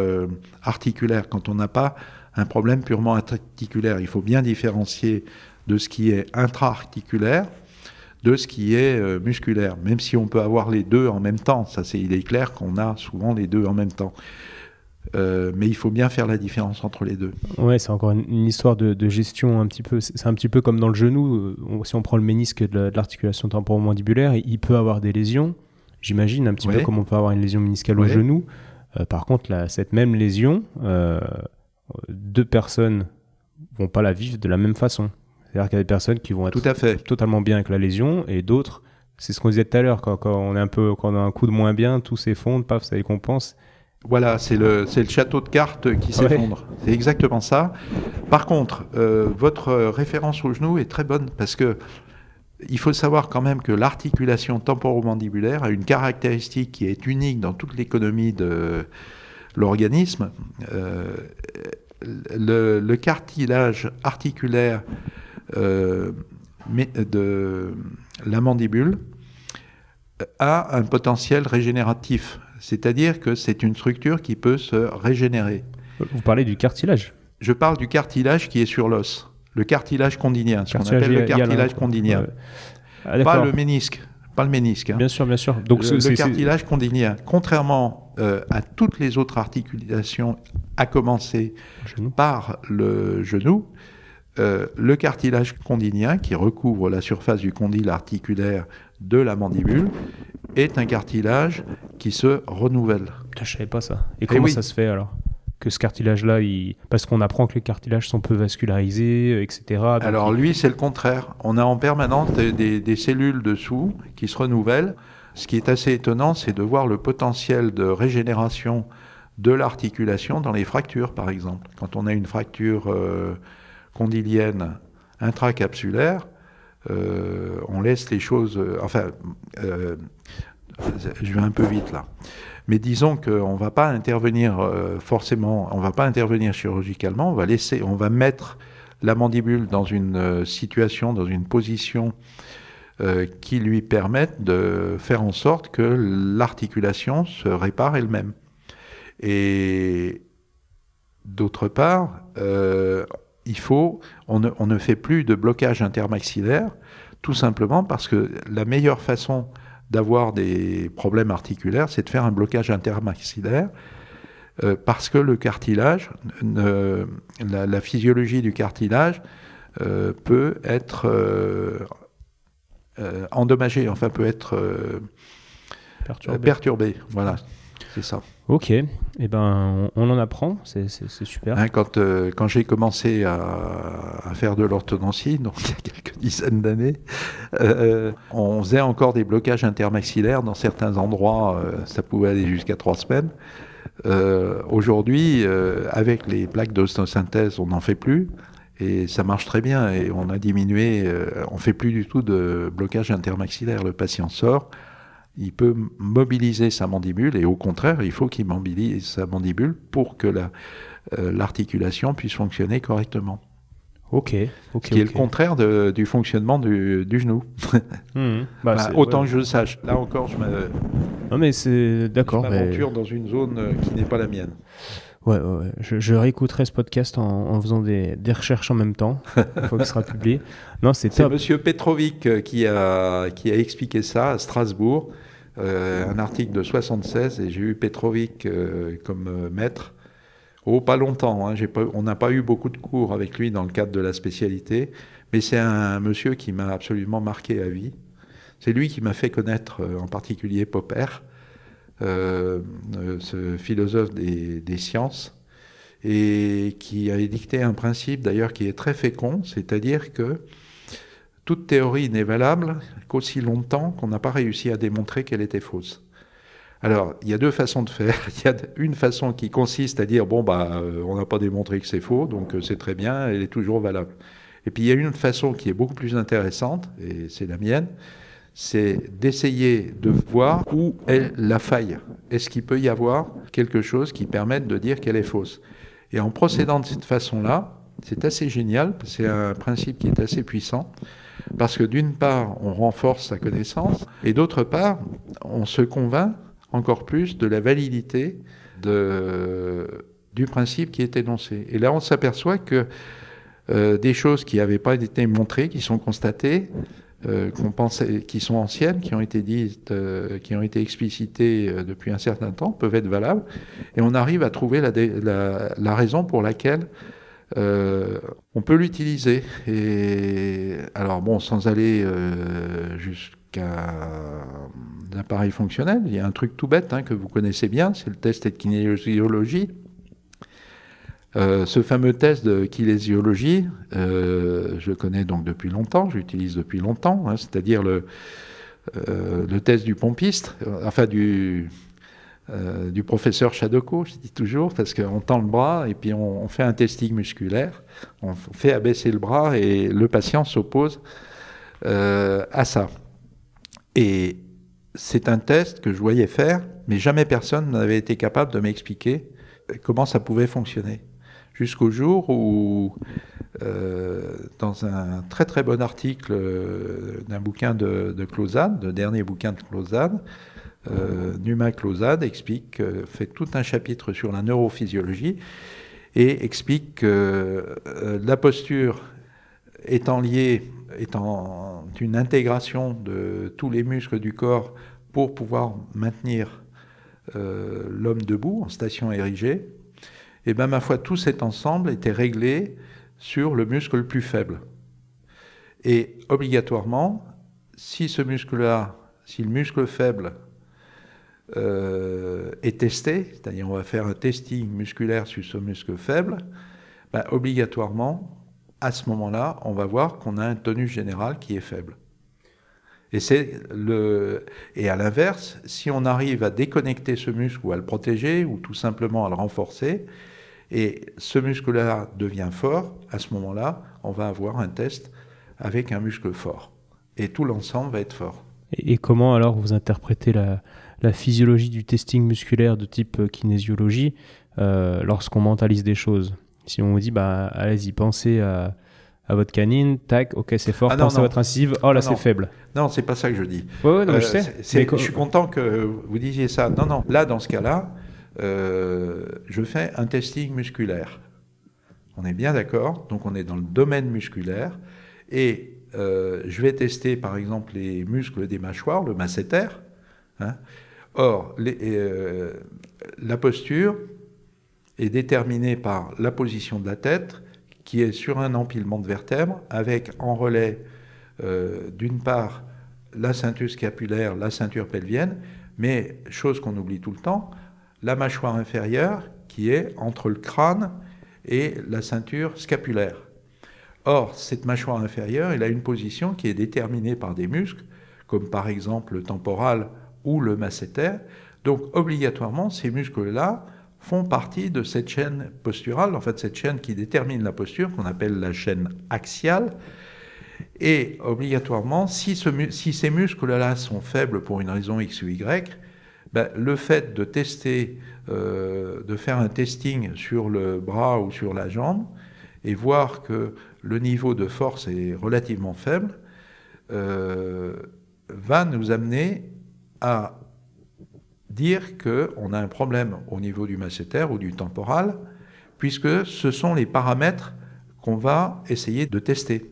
Speaker 1: articulaire, quand on n'a pas un problème purement articulaire. Il faut bien différencier de ce qui est intra-articulaire de ce qui est euh, musculaire, même si on peut avoir les deux en même temps. Ça, c'est, il est clair qu'on a souvent les deux en même temps. Euh, mais il faut bien faire la différence entre les deux.
Speaker 2: Ouais, c'est encore une, histoire de, gestion un petit peu. C'est un petit peu comme dans le genou. Euh, si on prend le ménisque de, l'articulation temporomandibulaire, il peut avoir des lésions. J'imagine un petit peu comme on peut avoir une lésion méniscale au genou. par contre, cette même lésion, deux personnes vont pas la vivre de la même façon. C'est-à-dire qu'il y a des personnes qui vont être
Speaker 1: Tout à fait.
Speaker 2: totalement bien avec la lésion et d'autres C'est ce qu'on disait tout à l'heure, quand, on est un peu, quand on a un coup de moins bien, tout s'effondre, paf, ça compense.
Speaker 1: Voilà, c'est le, le château de cartes qui s'effondre. C'est exactement ça. Par contre, euh, votre référence au genou est très bonne parce que il faut savoir quand même que l'articulation temporomandibulaire a une caractéristique qui est unique dans toute l'économie de l'organisme. Euh, le, cartilage articulaire euh, de la mandibule a un potentiel régénératif, c'est-à-dire que c'est une structure qui peut se régénérer.
Speaker 2: Vous parlez du cartilage
Speaker 1: Je parle du cartilage qui est sur l'os, le cartilage condylien, ce qu'on appelle le cartilage condylien. Ah, pas le ménisque, pas le ménisque. Hein.
Speaker 2: Bien sûr, bien sûr.
Speaker 1: Donc le, cartilage condylien, contrairement euh, à toutes les autres articulations, à commencer par le genou, euh, le cartilage condylien, qui recouvre la surface du condyle articulaire de la mandibule, est un cartilage qui se renouvelle.
Speaker 2: Je ne savais pas ça. Et, eh comment ça se fait alors? Que ce cartilage-là, il... parce qu'on apprend que les cartilages sont peu vascularisés, etc.
Speaker 1: Alors lui, c'est le contraire. On a en permanence des, des, cellules dessous qui se renouvellent. Ce qui est assez étonnant, c'est de voir le potentiel de régénération de l'articulation dans les fractures, par exemple. Quand on a une fracture euh, condylienne intracapsulaire, euh, on laisse les choses. Euh, enfin, euh, je vais un peu vite là. Mais disons qu'on ne va pas intervenir forcément, on va pas intervenir chirurgicalement, on va laisser, on va mettre la mandibule dans une situation, dans une position qui lui permette de faire en sorte que l'articulation se répare elle-même. Et d'autre part, il faut, on ne, fait plus de blocage intermaxillaire, tout simplement parce que la meilleure façon d'avoir des problèmes articulaires, c'est de faire un blocage intermaxillaire, euh, parce que le cartilage, la, physiologie du cartilage euh, peut être euh, endommagée, enfin peut être perturbée. perturbée. Voilà, c'est ça.
Speaker 2: Ok, et eh ben, on, en apprend, c'est super.
Speaker 1: Hein, quand euh, quand j'ai commencé à, faire de l'orthodontie, [laughs] donc il y a quelques dizaines d'années, euh, on faisait encore des blocages intermaxillaires dans certains endroits, euh, ça pouvait aller jusqu'à trois semaines. Aujourd'hui, avec les plaques d'ostéosynthèse, on n'en fait plus. Et ça marche très bien et on a diminué, on fait plus du tout de blocage intermaxillaire. Le patient sort, il peut mobiliser sa mandibule et au contraire, il faut qu'il mobilise sa mandibule pour que euh, l'articulation puisse fonctionner correctement.
Speaker 2: Ok.
Speaker 1: Ce qui est le contraire du fonctionnement du, genou. [laughs] Mmh. Bah, bah, autant que je le sache. Là encore, je me.
Speaker 2: Non mais c'est d'accord.
Speaker 1: Je m'aventure dans une zone euh, qui n'est pas la mienne.
Speaker 2: Ouais, ouais, Je, réécouterai ce podcast en, faisant des, recherches en même temps, une fois qu'il sera publié.
Speaker 1: Non, c'est top. Monsieur Petrovic euh, qui a, qui a expliqué ça à Strasbourg. Euh, un article de 76 et j'ai eu Petrovic euh, comme euh, maître. Oh, pas longtemps, hein, on n'a pas eu beaucoup de cours avec lui dans le cadre de la spécialité, mais c'est un monsieur qui m'a absolument marqué à vie. C'est lui qui m'a fait connaître en particulier Popper, ce philosophe des, des, sciences, et qui a édicté un principe d'ailleurs qui est très fécond, c'est-à-dire que toute théorie n'est valable qu'aussi longtemps qu'on n'a pas réussi à démontrer qu'elle était fausse. Alors, il y a deux façons de faire. [laughs] Il y a une façon qui consiste à dire bon bah euh, on n'a pas démontré que c'est faux, donc euh, c'est très bien, elle est toujours valable. Et puis il y a une façon qui est beaucoup plus intéressante, et c'est la mienne, c'est d'essayer de voir où est la faille. Est-ce qu'il peut y avoir quelque chose qui permette de dire qu'elle est fausse? Et en procédant de cette façon-là, c'est assez génial, c'est un principe qui est assez puissant. Parce que d'une part, on renforce sa connaissance, et d'autre part, on se convainc encore plus de la validité du principe qui est énoncé. Et là, on s'aperçoit que euh, des choses qui n'avaient pas été montrées, qui sont constatées, euh, qui sont anciennes, qui ont été dites, euh, qui ont été explicitées depuis un certain temps, peuvent être valables, et on arrive à trouver la raison pour laquelle euh, on peut l'utiliser. Et alors bon, sans aller euh, jusqu'à l'appareil fonctionnel, il y a un truc tout bête hein, que vous connaissez bien, c'est le test de kinésiologie. Euh, ce fameux test de kinésiologie, je connais donc depuis longtemps, j'utilise depuis longtemps, hein, c'est-à-dire le, le test du pompiste, enfin du, du professeur Chadoko, je dis toujours, parce qu'on tend le bras et puis on, fait un testing musculaire, on fait abaisser le bras et le patient s'oppose à ça. Et c'est un test que je voyais faire, mais jamais personne n'avait été capable de m'expliquer comment ça pouvait fonctionner. Jusqu'au jour où, euh, dans un très très bon article euh, d'un bouquin de, de Clausade, le dernier bouquin de Clausade, euh, Numa Clausade explique, fait tout un chapitre sur la neurophysiologie et explique que la posture étant liée, étant une intégration de tous les muscles du corps pour pouvoir maintenir euh, l'homme debout en station érigée, et bien ma foi, tout cet ensemble était réglé sur le muscle le plus faible. Et obligatoirement, si ce muscle-là, si le muscle faible euh, est testé, c'est-à-dire on va faire un testing musculaire sur ce muscle faible, ben, obligatoirement, à ce moment-là, on va voir qu'on a un tonus général qui est faible. Et, c'est le... et à l'inverse, si on arrive à déconnecter ce muscle ou à le protéger ou tout simplement à le renforcer, et ce muscle-là devient fort, à ce moment-là, on va avoir un test avec un muscle fort. Et tout l'ensemble va être fort.
Speaker 2: Et, comment alors vous interprétez la, la, physiologie du testing musculaire de type euh, kinésiologie euh, lorsqu'on mentalise des choses Si on vous dit, bah, allez-y, pensez à à votre canine, tac, ok, c'est fort, ah pensez à votre incisive, oh là, c'est faible.
Speaker 1: Non, c'est pas ça que je dis.
Speaker 2: Ouais, non, je
Speaker 1: suis content que vous disiez ça. Non, non, là, dans ce cas-là, euh, je fais un testing musculaire. On est bien d'accord, donc on est dans le domaine musculaire, et euh, je vais tester, par exemple, les muscles des mâchoires, le masséter. Hein. Or, la posture est déterminée par la position de la tête, qui est sur un empilement de vertèbres avec en relais euh, d'une part la ceinture scapulaire, la ceinture pelvienne, mais chose qu'on oublie tout le temps, la mâchoire inférieure qui est entre le crâne et la ceinture scapulaire. Or, cette mâchoire inférieure, elle a une position qui est déterminée par des muscles, comme par exemple le temporal ou le masséter. Donc, obligatoirement, ces muscles-là font partie de cette chaîne posturale, en fait cette chaîne qui détermine la posture, qu'on appelle la chaîne axiale. Et obligatoirement, si, ces muscles-là sont faibles pour une raison X ou Y, ben, le fait de tester, euh, de faire un testing sur le bras ou sur la jambe et voir que le niveau de force est relativement faible, euh, va nous amener à dire qu'on a un problème au niveau du masséter ou du temporal, puisque ce sont les paramètres qu'on va essayer de tester.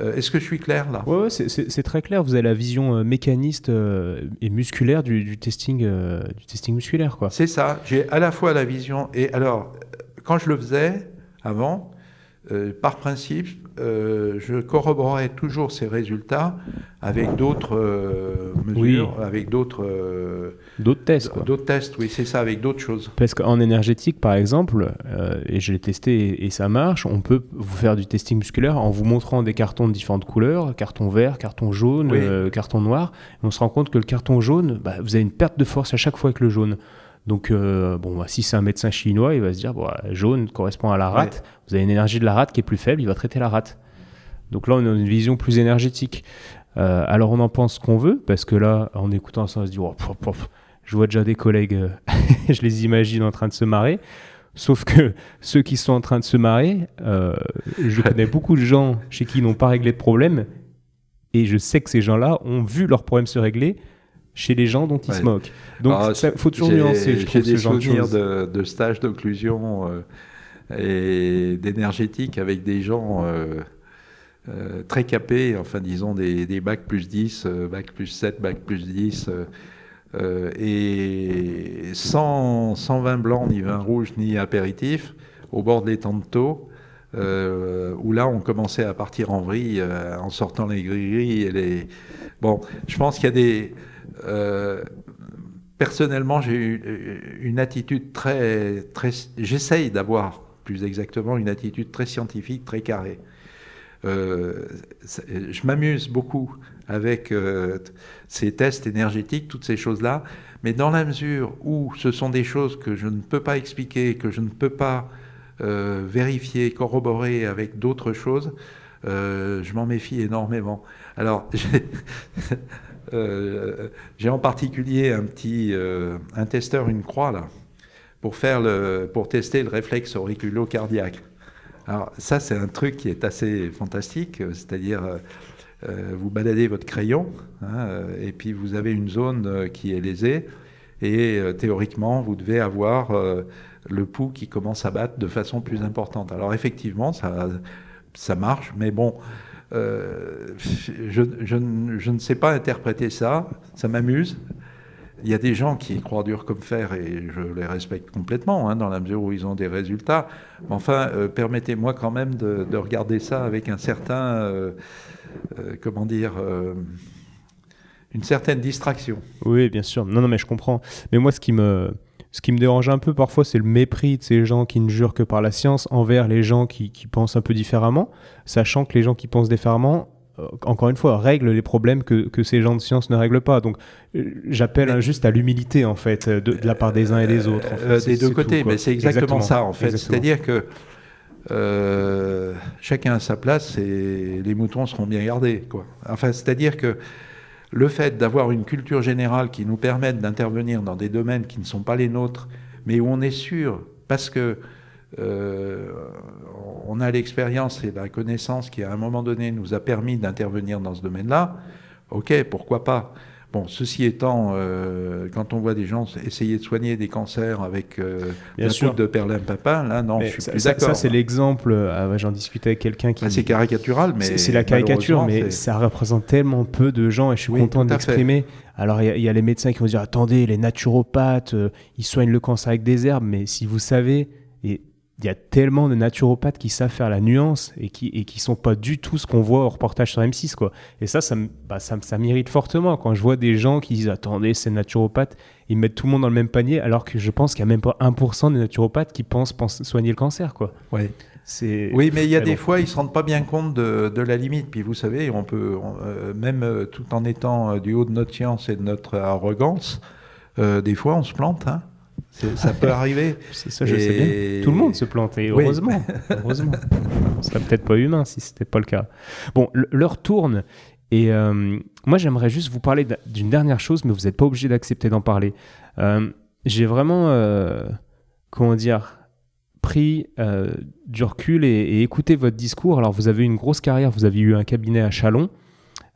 Speaker 1: Euh, est-ce que je suis clair là?
Speaker 2: Oui, ouais, c'est très clair. Vous avez la vision euh, mécaniste euh, et musculaire du, testing, du testing musculaire.
Speaker 1: C'est ça. J'ai à la fois la vision et alors, quand je le faisais avant, par principe, euh, je corroborais toujours ces résultats avec d'autres euh, mesures, avec d'autres
Speaker 2: euh, d'autres tests.
Speaker 1: D'autres tests, oui, c'est ça, avec d'autres choses.
Speaker 2: Parce qu'en énergétique, par exemple, et je l'ai testé et, ça marche, on peut vous faire du testing musculaire en vous montrant des cartons de différentes couleurs, carton vert, carton jaune, carton noir. on se rend compte que le carton jaune, bah, vous avez une perte de force à chaque fois avec le jaune. Donc, bon, bah, si c'est un médecin chinois, il va se dire, bon, jaune correspond à la rate. Vous avez une énergie de la rate qui est plus faible, il va traiter la rate. Donc là, on a une vision plus énergétique. Euh, alors on en pense qu'on veut, parce que là, en écoutant ça, on se dit, oh, je vois déjà des collègues, euh, [laughs] je les imagine en train de se marrer. Sauf que ceux qui sont en train de se marrer, euh, je connais [laughs] beaucoup de gens chez qui ils n'ont pas réglé de problème, et je sais que ces gens-là ont vu leurs problèmes se régler chez les gens dont ils se moquent. Donc il faut toujours nuancer, je
Speaker 1: trouve, des souvenirs de, de stages d'occlusion et d'énergétique avec des gens euh, très capés, enfin disons des, des bacs plus 10, euh, bac plus 7, bac plus 10, euh, et sans, sans, vin blanc, ni vin rouge, ni apéritif, au bord des temps de taux, où là on commençait à partir en vrille en sortant les gris-gris et les... Bon, je pense qu'il y a des... personnellement, j'ai eu une attitude très... très J'essaye d'avoir, plus exactement, une attitude très scientifique, très carrée. Euh, je m'amuse beaucoup avec ces tests énergétiques, toutes ces choses-là. Mais dans la mesure où ce sont des choses que je ne peux pas expliquer, que je ne peux pas vérifier, corroborer avec d'autres choses, je m'en méfie énormément. Alors, [laughs] j'ai en particulier un petit un testeur, une croix là pour, faire le, pour tester le réflexe auriculo-cardiaque. Alors ça, c'est un truc qui est assez fantastique, c'est-à-dire euh, euh, vous baladez votre crayon hein, euh, et puis vous avez une zone qui est lésée et théoriquement, vous devez avoir le pouls qui commence à battre de façon plus importante. Alors effectivement, ça, ça marche, mais bon, je, je, ne sais pas interpréter ça, ça m'amuse, il y a des gens qui croient dur comme fer et je les respecte complètement, hein, dans la mesure où ils ont des résultats. Mais enfin, euh, permettez-moi quand même de, regarder ça avec un certain, euh, euh, comment dire, une certaine distraction.
Speaker 2: Oui, bien sûr. Non, non, mais je comprends. Mais moi, ce qui me, ce qui me dérange un peu parfois, c'est le mépris de ces gens qui ne jurent que par la science envers les gens qui, qui pensent un peu différemment, sachant que les gens qui pensent différemment euh, encore une fois, règle les problèmes que, que, ces gens de science ne règlent pas. Donc, euh, j'appelle juste à l'humilité, en fait, de, la part des uns et des autres.
Speaker 1: des deux côtés, mais c'est exactement, ça, en fait. C'est-à-dire que chacun à sa place et les moutons seront bien gardés. Quoi. Enfin, c'est-à-dire que le fait d'avoir une culture générale qui nous permette d'intervenir dans des domaines qui ne sont pas les nôtres, mais où on est sûr, parce que euh, on a l'expérience et la connaissance qui, à un moment donné, nous a permis d'intervenir dans ce domaine-là. Ok, pourquoi pas Bon, ceci étant, euh, quand on voit des gens essayer de soigner des cancers avec euh, Bien un de perlimpinpin, là, non, je suis
Speaker 2: ça,
Speaker 1: plus d'accord.
Speaker 2: Ça, c'est l'exemple. Ah j'en discutais avec quelqu'un qui.
Speaker 1: c'est caricatural, mais.
Speaker 2: C'est la caricature, mais ça représente tellement peu de gens et je suis content de l'exprimer. Alors, il y, a les médecins qui vont dire attendez, les naturopathes, ils soignent le cancer avec des herbes, mais si vous savez, et il y a tellement de naturopathes qui savent faire la nuance et qui et qui sont pas du tout ce qu'on voit au reportage sur M6 quoi. Et ça ça bah, ça, ça m'irrite fortement quand je vois des gens qui disent attendez c'est naturopathe, ils mettent tout le monde dans le même panier alors que je pense qu'il y a même pas 1% des naturopathes qui pensent, soigner le cancer quoi.
Speaker 1: Ouais. C'est oui, mais il y a des fois, ils se rendent pas bien compte de, de la limite. Puis vous savez, on peut, euh, même euh, tout en étant euh, du haut de notre science et de notre arrogance, des fois, on se plante. Hein. Ça peut arriver. [laughs]
Speaker 2: ça, je sais bien. Tout le monde se plante, et heureusement. [laughs] heureusement. Ce serait peut-être pas humain si c'était pas le cas. Bon, l'heure tourne. Et euh, moi, j'aimerais juste vous parler d'une dernière chose, mais vous n'êtes pas obligé d'accepter d'en parler. Euh, j'ai vraiment, euh, comment dire, pris du recul et, et, écouté votre discours. Alors, vous avez eu une grosse carrière, vous avez eu un cabinet à Chalon.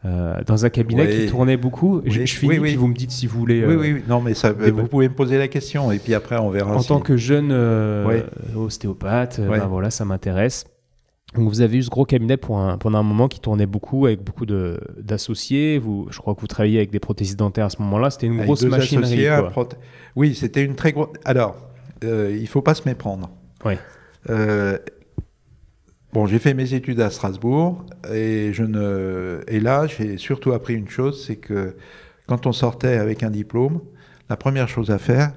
Speaker 2: Euh, dans un cabinet qui tournait beaucoup. Je, je, finis, puis vous me dites si vous voulez.
Speaker 1: oui, oui, non, mais ça, vous pouvez me poser la question, et puis après, on verra.
Speaker 2: En tant que jeune euh, ostéopathe, euh, ben voilà, ça m'intéresse. Donc vous avez eu ce gros cabinet pour un, pendant un moment qui tournait beaucoup avec beaucoup d'associés. Je crois que vous travailliez avec des prothèses dentaires à ce moment-là. C'était une grosse machinerie. Quoi.
Speaker 1: Oui, c'était une très grosse. Alors, il il faut pas se méprendre.
Speaker 2: Oui.
Speaker 1: Bon, j'ai fait mes études à Strasbourg et, là, j'ai surtout appris une chose, c'est que quand on sortait avec un diplôme, la première chose à faire,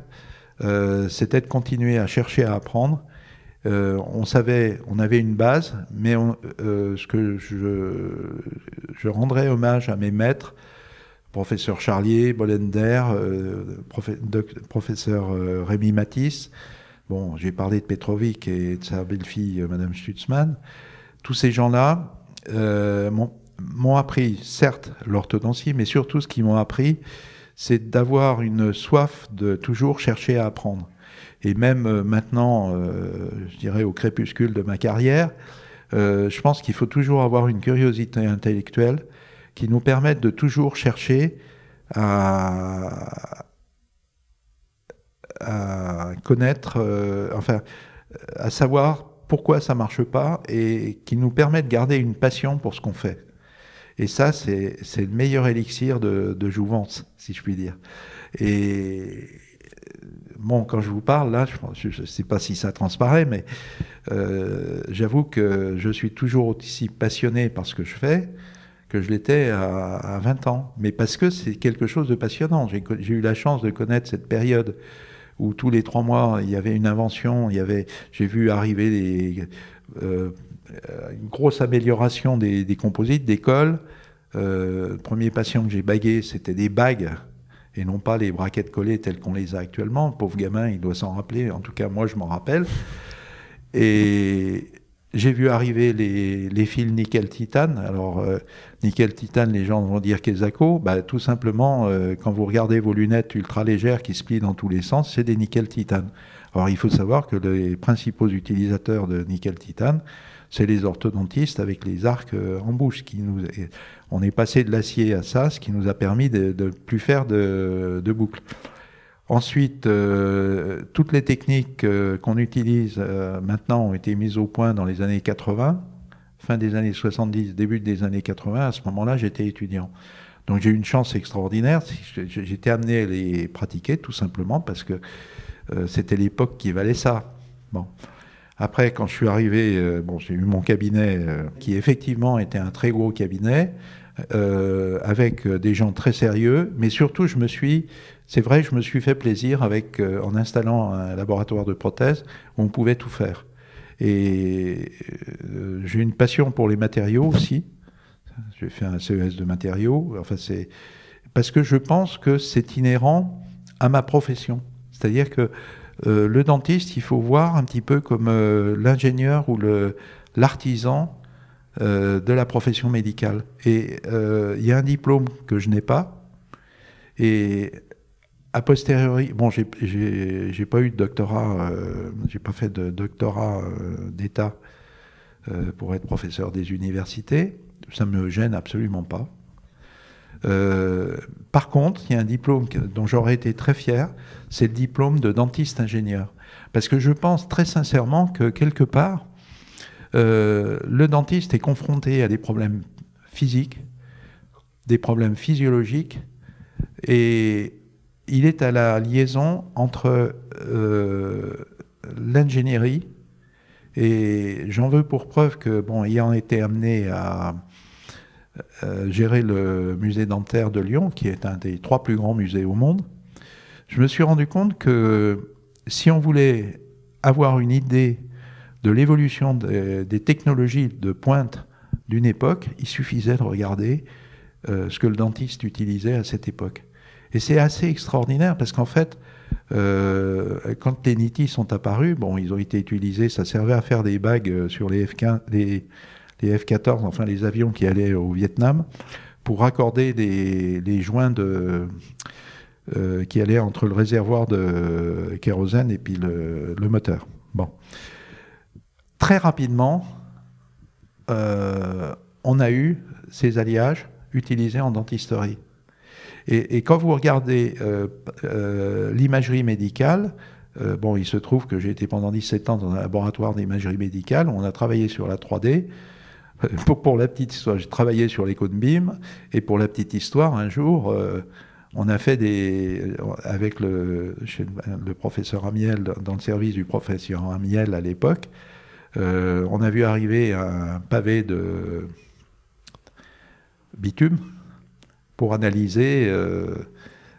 Speaker 1: euh, c'était de continuer à chercher à apprendre. Euh, on savait, on avait une base, mais euh, ce que je, rendrais hommage à mes maîtres, professeur Charlier, Bolender, professeur Rémi Matisse, Bon, j'ai parlé de Petrovic et de sa belle-fille, euh, Madame Stutzmann. Tous ces gens-là euh, m'ont appris, certes, l'orthodontie, mais surtout ce qu'ils m'ont appris, c'est d'avoir une soif de toujours chercher à apprendre. Et même euh, maintenant, je dirais au crépuscule de ma carrière, je pense qu'il faut toujours avoir une curiosité intellectuelle qui nous permette de toujours chercher à, à connaître, euh, enfin, à savoir pourquoi ça marche pas et qui nous permet de garder une passion pour ce qu'on fait. Et ça, c'est le meilleur élixir de, jouvence, si je puis dire. Et bon, quand je vous parle, là, je ne sais pas si ça transparaît, mais euh, j'avoue que je suis toujours aussi passionné par ce que je fais que je l'étais à, 20 ans. Mais parce que c'est quelque chose de passionnant. J'ai eu la chance de connaître cette période où tous les trois mois, il y avait une invention, il y avait, j'ai vu arriver euh, une grosse amélioration des, composites, des cols, Euh, le premier patient que j'ai bagué, c'était des bagues et non pas les braquettes collées telles qu'on les a actuellement. Le pauvre gamin, il doit s'en rappeler. En tout cas, moi, je m'en rappelle. Et j'ai vu arriver les, fils nickel-titane. Alors, euh, nickel-titane, les gens vont dire Kesako. Bah, tout simplement, euh, quand vous regardez vos lunettes ultra légères qui se plient dans tous les sens, c'est des nickel-titane. Alors, il faut savoir que les principaux utilisateurs de nickel-titane, c'est les orthodontistes avec les arcs euh, en bouche. Qui nous, on est passé de l'acier à ça, ce qui nous a permis de ne plus faire de, de boucles. Ensuite, euh, toutes les techniques euh, qu'on utilise maintenant ont été mises au point dans les années 80, fin des années 70, début des années 80. À ce moment-là, j'étais étudiant. Donc j'ai eu une chance extraordinaire. J'étais amené à les pratiquer tout simplement parce que c'était l'époque qui valait ça. Bon. Après, quand je suis arrivé, euh, bon, j'ai eu mon cabinet euh, qui effectivement était un très gros cabinet euh, avec des gens très sérieux, mais surtout, je me suis, c'est vrai, je me suis fait plaisir avec en installant un laboratoire de prothèses où on pouvait tout faire. Et j'ai une passion pour les matériaux aussi. J'ai fait un CES de matériaux. Enfin, c'est parce que je pense que c'est inhérent à ma profession. C'est-à-dire que euh, le dentiste, il faut voir un petit peu comme euh, l'ingénieur ou l'artisan euh, de la profession médicale. Et il y a un diplôme que je n'ai pas. Et a posteriori, bon, j'ai pas eu de doctorat, j'ai pas fait de doctorat d'État pour être professeur des universités. Ça me gêne absolument pas. Euh, par contre, il y a un diplôme dont j'aurais été très fier, c'est le diplôme de dentiste ingénieur. Parce que je pense très sincèrement que quelque part, euh, le dentiste est confronté à des problèmes physiques, des problèmes physiologiques, et il est à la liaison entre euh, l'ingénierie, et j'en veux pour preuve que, bon, ayant été amené à euh, gérer le musée dentaire de Lyon, qui est un des trois plus grands musées au monde, je me suis rendu compte que si on voulait avoir une idée de l'évolution des, technologies de pointe d'une époque, il suffisait de regarder euh, ce que le dentiste utilisait à cette époque. Et c'est assez extraordinaire parce qu'en fait, euh, quand les nitis sont apparus, bon, ils ont été utilisés, ça servait à faire des bagues sur les F-15, les F-14, enfin les avions qui allaient au Vietnam, pour raccorder les joints euh, qui allaient entre le réservoir de kérosène et puis le, moteur. Bon. Très rapidement, euh, on a eu ces alliages utilisés en dentisterie. Et, quand vous regardez euh, l'imagerie médicale, bon, il se trouve que j'ai été pendant 17 ans dans un laboratoire d'imagerie médicale, on a travaillé sur la 3D, pour, la petite histoire, j'ai travaillé sur l'écho de BIM, et pour la petite histoire, un jour, euh, on a fait des. avec le, professeur Amiel, dans le service du professeur Amiel à l'époque, euh, on a vu arriver un pavé de bitume pour analyser euh,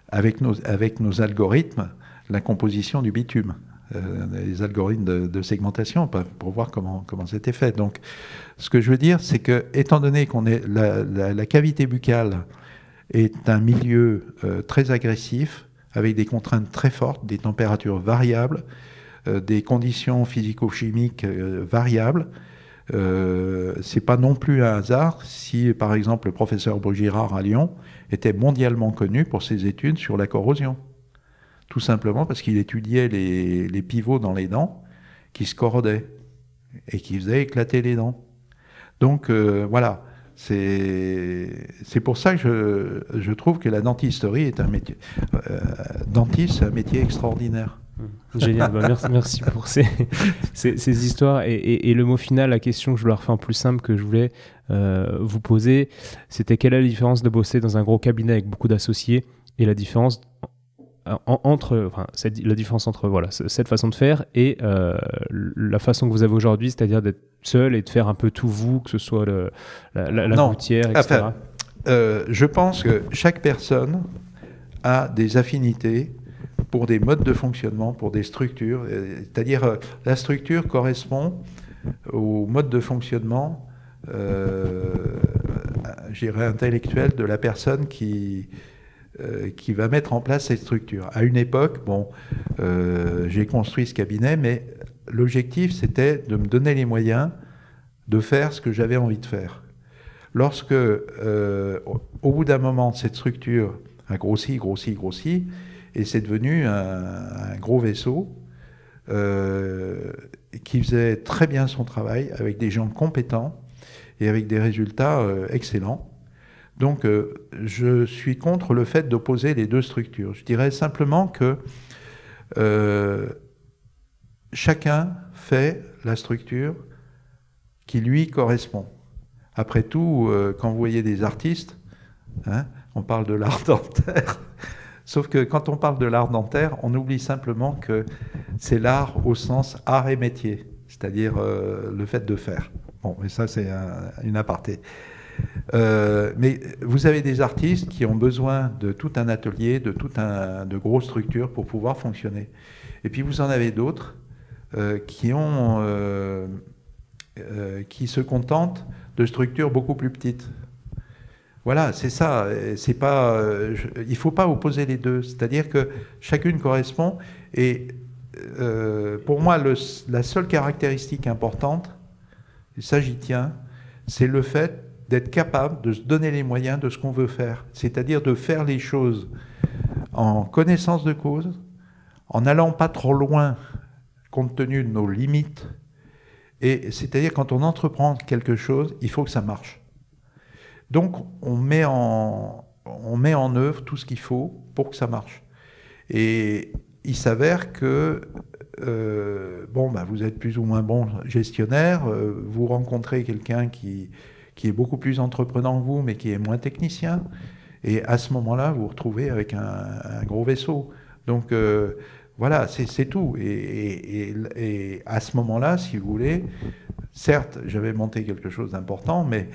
Speaker 1: avec, nos, algorithmes la composition du bitume. Euh, les algorithmes de, segmentation pour voir comment, c'était fait. Donc, ce que je veux dire, c'est que, étant donné qu'on est la, cavité buccale est un milieu euh, très agressif, avec des contraintes très fortes, des températures variables, des conditions physico-chimiques variables. C'est pas non plus un hasard si, par exemple, le professeur Brugirard à Lyon était mondialement connu pour ses études sur la corrosion tout simplement parce qu'il étudiait les, pivots dans les dents qui se corrodaient et qui faisaient éclater les dents. Donc euh, voilà, c'est pour ça que je, trouve que la dentisterie est un métier. Euh, dentiste, un métier extraordinaire.
Speaker 2: Génial, bah, merci, merci, pour ces, ces, histoires. Et, et, le mot final, la question que je voulais refaire en plus simple que je voulais euh, vous poser, c'était quelle est la différence de bosser dans un gros cabinet avec beaucoup d'associés et la différence entre enfin, la différence entre voilà cette façon de faire et euh, la façon que vous avez aujourd'hui, c'est-à-dire d'être seul et de faire un peu tout vous, que ce soit le, la, la, gouttière, etc.
Speaker 1: Euh, je pense que chaque personne a des affinités pour des modes de fonctionnement, pour des structures. C'est-à-dire euh, la structure correspond au mode de fonctionnement j'irais, intellectuelle de la personne qui, euh, qui va mettre en place cette structure. À une époque, bon, euh, j'ai construit ce cabinet, mais l'objectif, c'était de me donner les moyens de faire ce que j'avais envie de faire. Lorsque, euh, au bout d'un moment, cette structure a grossi, grossi, grossi, et c'est devenu un, gros vaisseau qui faisait très bien son travail avec des gens compétents et avec des résultats excellents. Donc, euh, je suis contre le fait d'opposer les deux structures. Je dirais simplement que euh, chacun fait la structure qui lui correspond. Après tout, euh, quand vous voyez des artistes, hein, on parle de l'art dentaire, sauf que quand on parle de l'art dentaire, on oublie simplement que c'est l'art au sens art et métier, c'est-à-dire le fait de faire. Bon, mais ça c'est une aparté. Euh, mais vous avez des artistes qui ont besoin de tout un atelier, de tout un de grosses structures pour pouvoir fonctionner. Et puis vous en avez d'autres euh, qui ont euh, qui se contentent de structures beaucoup plus petites. Voilà, c'est ça. C'est pas, il faut pas opposer les deux. C'est-à-dire que chacune correspond. Et pour moi, la seule caractéristique importante, et ça j'y tiens, c'est le fait d'être capable de se donner les moyens de ce qu'on veut faire, c'est-à-dire de faire les choses en connaissance de cause, en n'allant pas trop loin compte tenu de nos limites, et c'est-à-dire quand on entreprend quelque chose, il faut que ça marche. Donc on met en, on met en œuvre tout ce qu'il faut pour que ça marche. Et il s'avère que euh, bon, bah, vous êtes plus ou moins bon gestionnaire, euh, vous rencontrez quelqu'un qui, qui est beaucoup plus entreprenant que vous, mais qui est moins technicien. Et à ce moment-là, vous vous retrouvez avec un, gros vaisseau. Donc euh, voilà, c'est tout. Et, et, à ce moment-là, si vous voulez, certes, j'avais monté quelque chose d'important, mais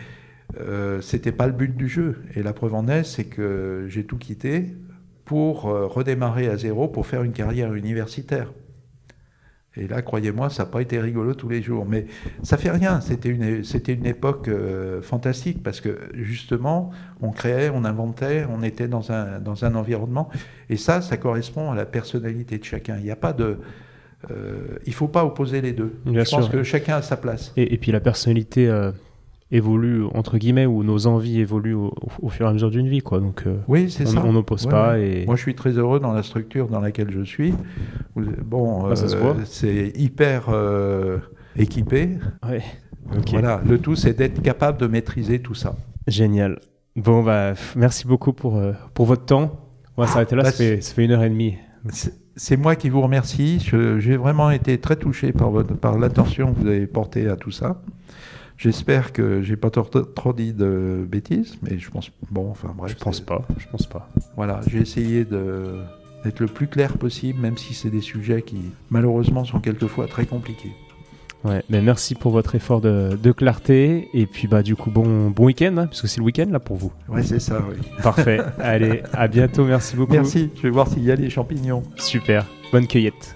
Speaker 1: euh, c'était pas le but du jeu. Et la preuve en est, c'est que j'ai tout quitté pour euh, redémarrer à zéro pour faire une carrière universitaire. Et là, croyez-moi, ça n'a pas été rigolo tous les jours. Mais ça fait rien. C'était une, c'était une époque euh, fantastique parce que justement, on créait, on inventait, on était dans un, dans un environnement. Et ça, ça correspond à la personnalité de chacun. Il n'y a pas de. Euh, il ne faut pas opposer les deux. Je pense que chacun a sa place.
Speaker 2: Et, et puis la personnalité. Euh, évolue entre guillemets ou nos envies évoluent au, fur et à mesure d'une vie quoi. Donc
Speaker 1: euh, oui c'est
Speaker 2: ça. on n'oppose pas et
Speaker 1: moi je suis très heureux dans la structure dans laquelle je suis. Bon ah, euh, c'est hyper euh, équipé.
Speaker 2: Ouais.
Speaker 1: voilà le tout c'est d'être capable de maîtriser tout ça.
Speaker 2: Génial. Bon bah merci beaucoup pour pour votre temps. On va s'arrêter là bah, ça, fait, ça fait une heure et demie.
Speaker 1: C'est moi qui vous remercie. J'ai vraiment été très touché par, votre, par l'attention que vous avez portée à tout ça. J'espère que j'ai pas trop, dit de bêtises, mais je pense. Bon, enfin bref.
Speaker 2: Je pense pas. Je pense pas.
Speaker 1: Voilà, j'ai essayé d'être le plus clair possible, même si c'est des sujets qui malheureusement sont quelquefois très compliqués.
Speaker 2: Ouais, mais merci pour votre effort de, clarté et puis bah du coup bon bon week-end hein, puisque c'est le week-end là pour vous.
Speaker 1: Ouais c'est ça oui.
Speaker 2: Parfait. Allez à bientôt merci beaucoup.
Speaker 1: Merci. Je vais voir s'il y a des champignons.
Speaker 2: Super. Bonne cueillette.